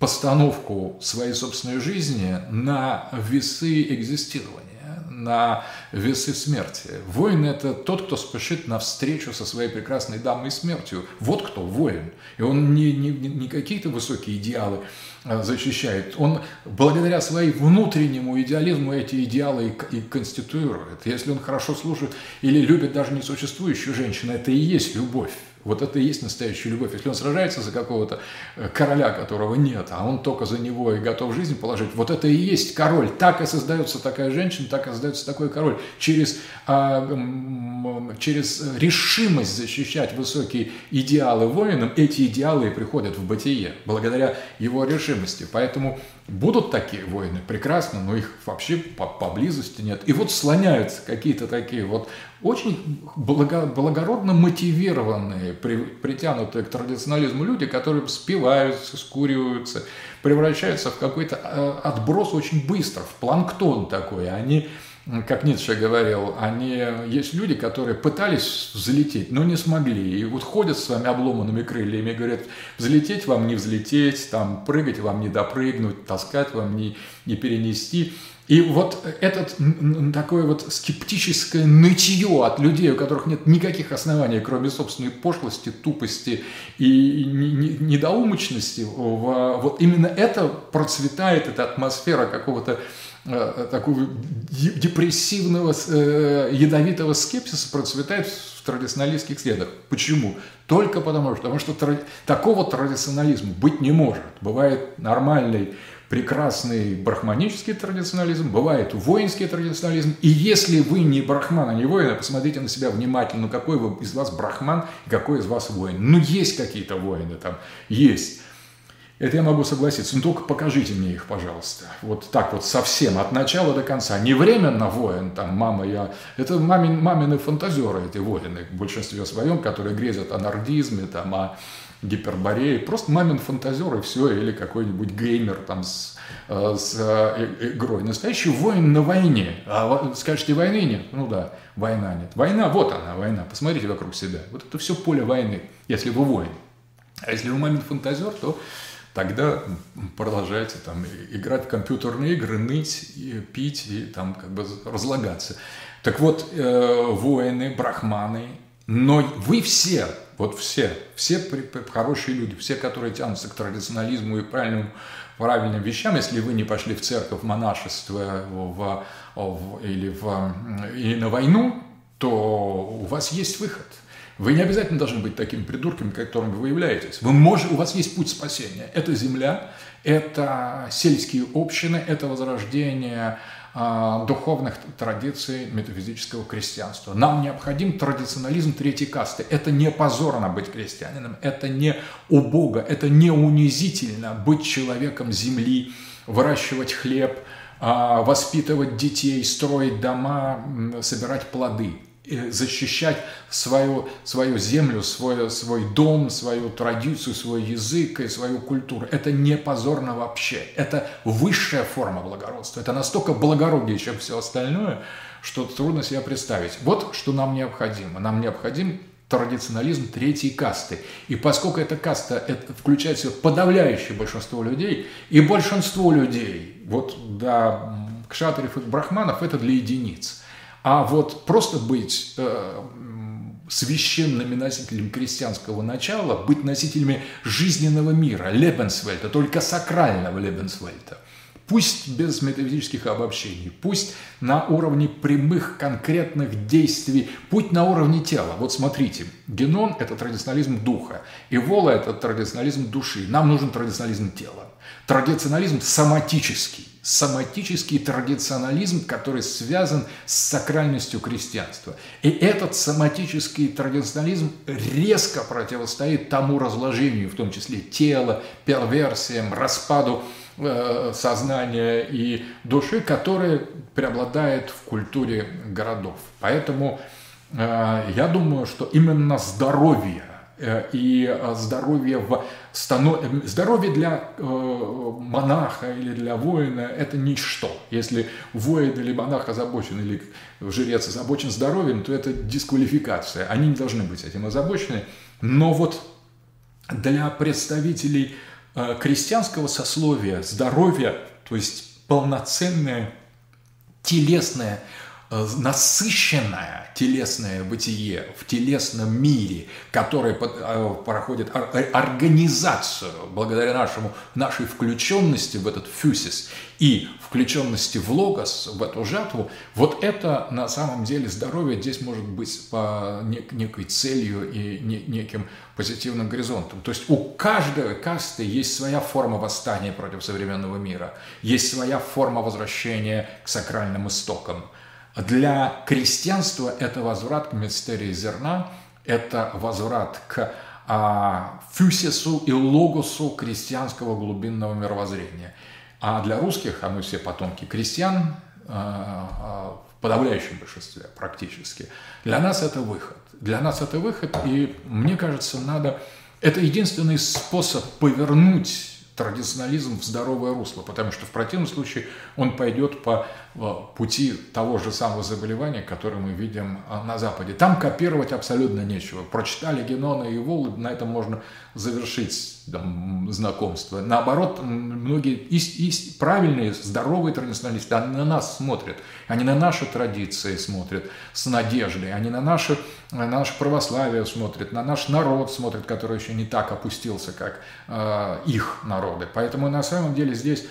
A: постановку своей собственной жизни на весы экзистирования на весы смерти. Воин – это тот, кто спешит навстречу со своей прекрасной дамой смертью. Вот кто воин. И он не, не, не какие-то высокие идеалы защищает. Он благодаря своему внутреннему идеализму эти идеалы и, и конституирует. Если он хорошо слушает или любит даже несуществующую женщину, это и есть любовь. Вот это и есть настоящая любовь. Если он сражается за какого-то э, короля, которого нет, а он только за него и готов жизнь положить, вот это и есть король. Так и создается такая женщина, так и создается такой король. Через, а, через решимость защищать высокие идеалы воинам, эти идеалы и приходят в бытие, благодаря его решимости. Поэтому Будут такие войны, прекрасно, но их вообще поблизости нет. И вот слоняются какие-то такие вот очень благо, благородно мотивированные, при, притянутые к традиционализму люди, которые спиваются, скуриваются, превращаются в какой-то э, отброс очень быстро, в планктон такой. Они как Ницше говорил, они, есть люди, которые пытались взлететь, но не смогли. И вот ходят с вами обломанными крыльями и говорят, взлететь вам не взлететь, там, прыгать вам не допрыгнуть, таскать вам не, не перенести. И вот этот такое вот скептическое нытье от людей, у которых нет никаких оснований, кроме собственной пошлости, тупости и недоумочности, вот именно это процветает, эта атмосфера какого-то Э, такого депрессивного, э, ядовитого скепсиса процветает в традиционалистских следах. Почему? Только потому, что, потому что такого традиционализма быть не может. Бывает нормальный, прекрасный брахманический традиционализм, бывает воинский традиционализм. И если вы не брахман, а не воин, а посмотрите на себя внимательно, какой вы из вас брахман, какой из вас воин. Ну есть какие-то воины там, есть. Это я могу согласиться. Но только покажите мне их, пожалуйста. Вот так вот совсем, от начала до конца. Не временно воин, там, мама, я... Это мамин, мамины фантазеры, эти воины, в большинстве своем, которые грезят о нордизме, там, о гиперборее. Просто мамин фантазер и все, или какой-нибудь геймер там с, э, с э, игрой. Настоящий воин на войне. А скажете, войны нет? Ну да, война нет. Война, вот она, война. Посмотрите вокруг себя. Вот это все поле войны, если вы воин. А если вы мамин фантазер, то тогда продолжайте там играть в компьютерные игры, ныть, и пить и там как бы разлагаться. Так вот, э, воины, брахманы, но вы все, вот все, все хорошие люди, все, которые тянутся к традиционализму и правильным, правильным вещам, если вы не пошли в церковь, в монашество в, в, или, в, или на войну, то у вас есть выход – Вы не обязательно должны быть такими придурками, которыми вы являетесь. Вы можете, у вас есть путь спасения. Это земля, это сельские общины, это возрождение духовных традиций метафизического крестьянства. Нам необходим традиционализм третьей касты. Это не позорно быть крестьянином, это не убого, это не унизительно быть человеком земли, выращивать хлеб, а, воспитывать детей, строить дома, собирать плоды защищать свою, свою землю, свой, свой дом, свою традицию, свой язык и свою культуру. Это не позорно вообще. Это высшая форма благородства. Это настолько благороднее, чем все остальное, что трудно себе представить. Вот что нам необходимо. Нам необходим традиционализм третьей касты. И поскольку эта каста это включает в себя подавляющее большинство людей, и большинство людей, вот до кшатарев и брахманов, это для единиц – а вот просто быть э, священными носителями крестьянского начала, быть носителями жизненного мира, Лебенсвельта, только сакрального Лебенсвельта. Пусть без метафизических обобщений, пусть на уровне прямых конкретных действий, путь на уровне тела. Вот смотрите, генон – это традиционализм духа, и вола – это традиционализм души. Нам нужен традиционализм тела. Традиционализм соматический соматический традиционализм, который связан с сакральностью крестьянства. И этот соматический традиционализм резко противостоит тому разложению, в том числе тела, перверсиям, распаду сознания и души, которые преобладает в культуре городов. Поэтому э, я думаю, что именно здоровье Э, и э, здоровье, в станов... здоровье для э, монаха или для воина – это ничто. Если воин или монах озабочен, или жрец озабочен здоровьем, то это дисквалификация. Они не должны быть этим озабочены. Но вот для представителей крестьянского сословия здоровье, то есть полноценное телесное Э, насыщенное телесное бытие в телесном мире, которое э, проходит организацию благодаря нашему, нашей включенности в этот фюсис и включенности в логос, в эту жатву, вот это на самом деле здоровье здесь может быть по некой целью и неким позитивным горизонтом. То есть у каждой касты есть своя форма восстания против современного мира, есть своя форма возвращения к сакральным истокам – для крестьянства это возврат к мистерии зерна, это возврат к а, фюсису и логосу крестьянского глубинного мировоззрения. А для русских, а мы все потомки крестьян, а, а, в подавляющем большинстве практически, для нас это выход. Для нас это выход, и мне кажется, надо... Это единственный способ повернуть традиционализм в здоровое русло, потому что в противном случае он пойдет по пути того же самого заболевания, которое мы видим а, на Западе. Там копировать абсолютно нечего. Прочитали Генона и Волы, на этом можно завершить там, знакомство. Наоборот, многие и, и правильные, здоровые традиционалисты, они на нас смотрят, они на наши традиции смотрят с надеждой, они на наше, на наше православие смотрят, на наш народ смотрят, который еще не так опустился, как э, их народы. Поэтому на самом деле здесь э,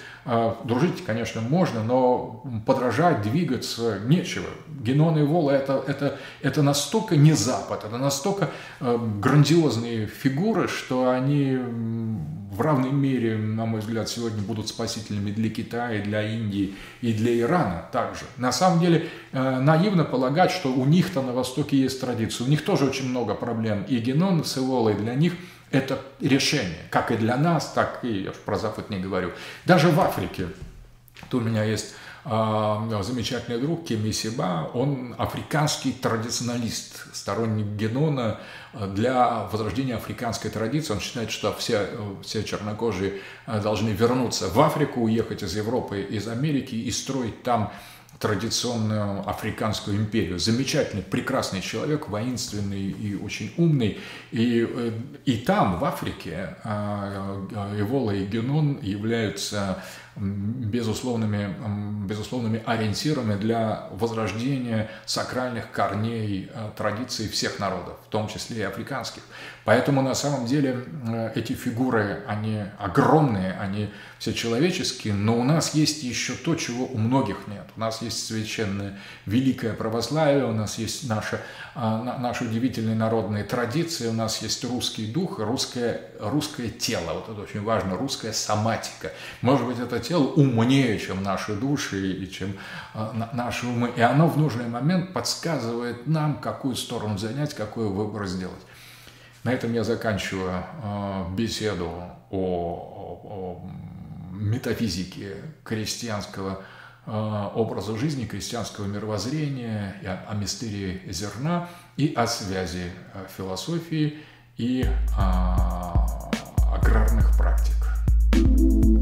A: дружить, конечно, можно, но подражать, двигаться, нечего. Генон и Вола это, это, это настолько не Запад, это настолько э, грандиозные фигуры, что они в равной мере, на мой взгляд, сегодня будут спасителями для Китая, для Индии и для Ирана также. На самом деле э, наивно полагать, что у них-то на Востоке есть традиция. У них тоже очень много проблем. И Генон с Иволой для них это решение, как и для нас, так и, я про Запад не говорю. Даже в Африке, тут у меня есть а, замечательный друг Кеми Сиба, он африканский традиционалист, сторонник Генона для возрождения африканской традиции. Он считает, что все, все чернокожие а, должны вернуться в Африку, уехать из Европы, из Америки и строить там традиционную африканскую империю. Замечательный, прекрасный человек, воинственный и очень умный. И, э, и там, в Африке, Эвола и Генон являются безусловными, безусловными ориентирами для возрождения сакральных корней э, традиций всех народов, в том числе и африканских. Поэтому на самом деле э, эти фигуры, они огромные, они все человеческие, но у нас есть еще то, чего у многих нет. У нас есть священное великое православие, у нас есть наша, а, наши удивительные народные традиции, у нас есть русский дух, русское, русское тело. Вот это очень важно, русская соматика. Может быть, это тело умнее, чем наши души и чем а, наши умы. И оно в нужный момент подсказывает нам, какую сторону занять, какой выбор сделать. На этом я заканчиваю э, беседу о, метафизике крестьянского э, образа жизни, крестьянского мировоззрения, о, мистерии зерна и о связи э, философии и аграрных практик.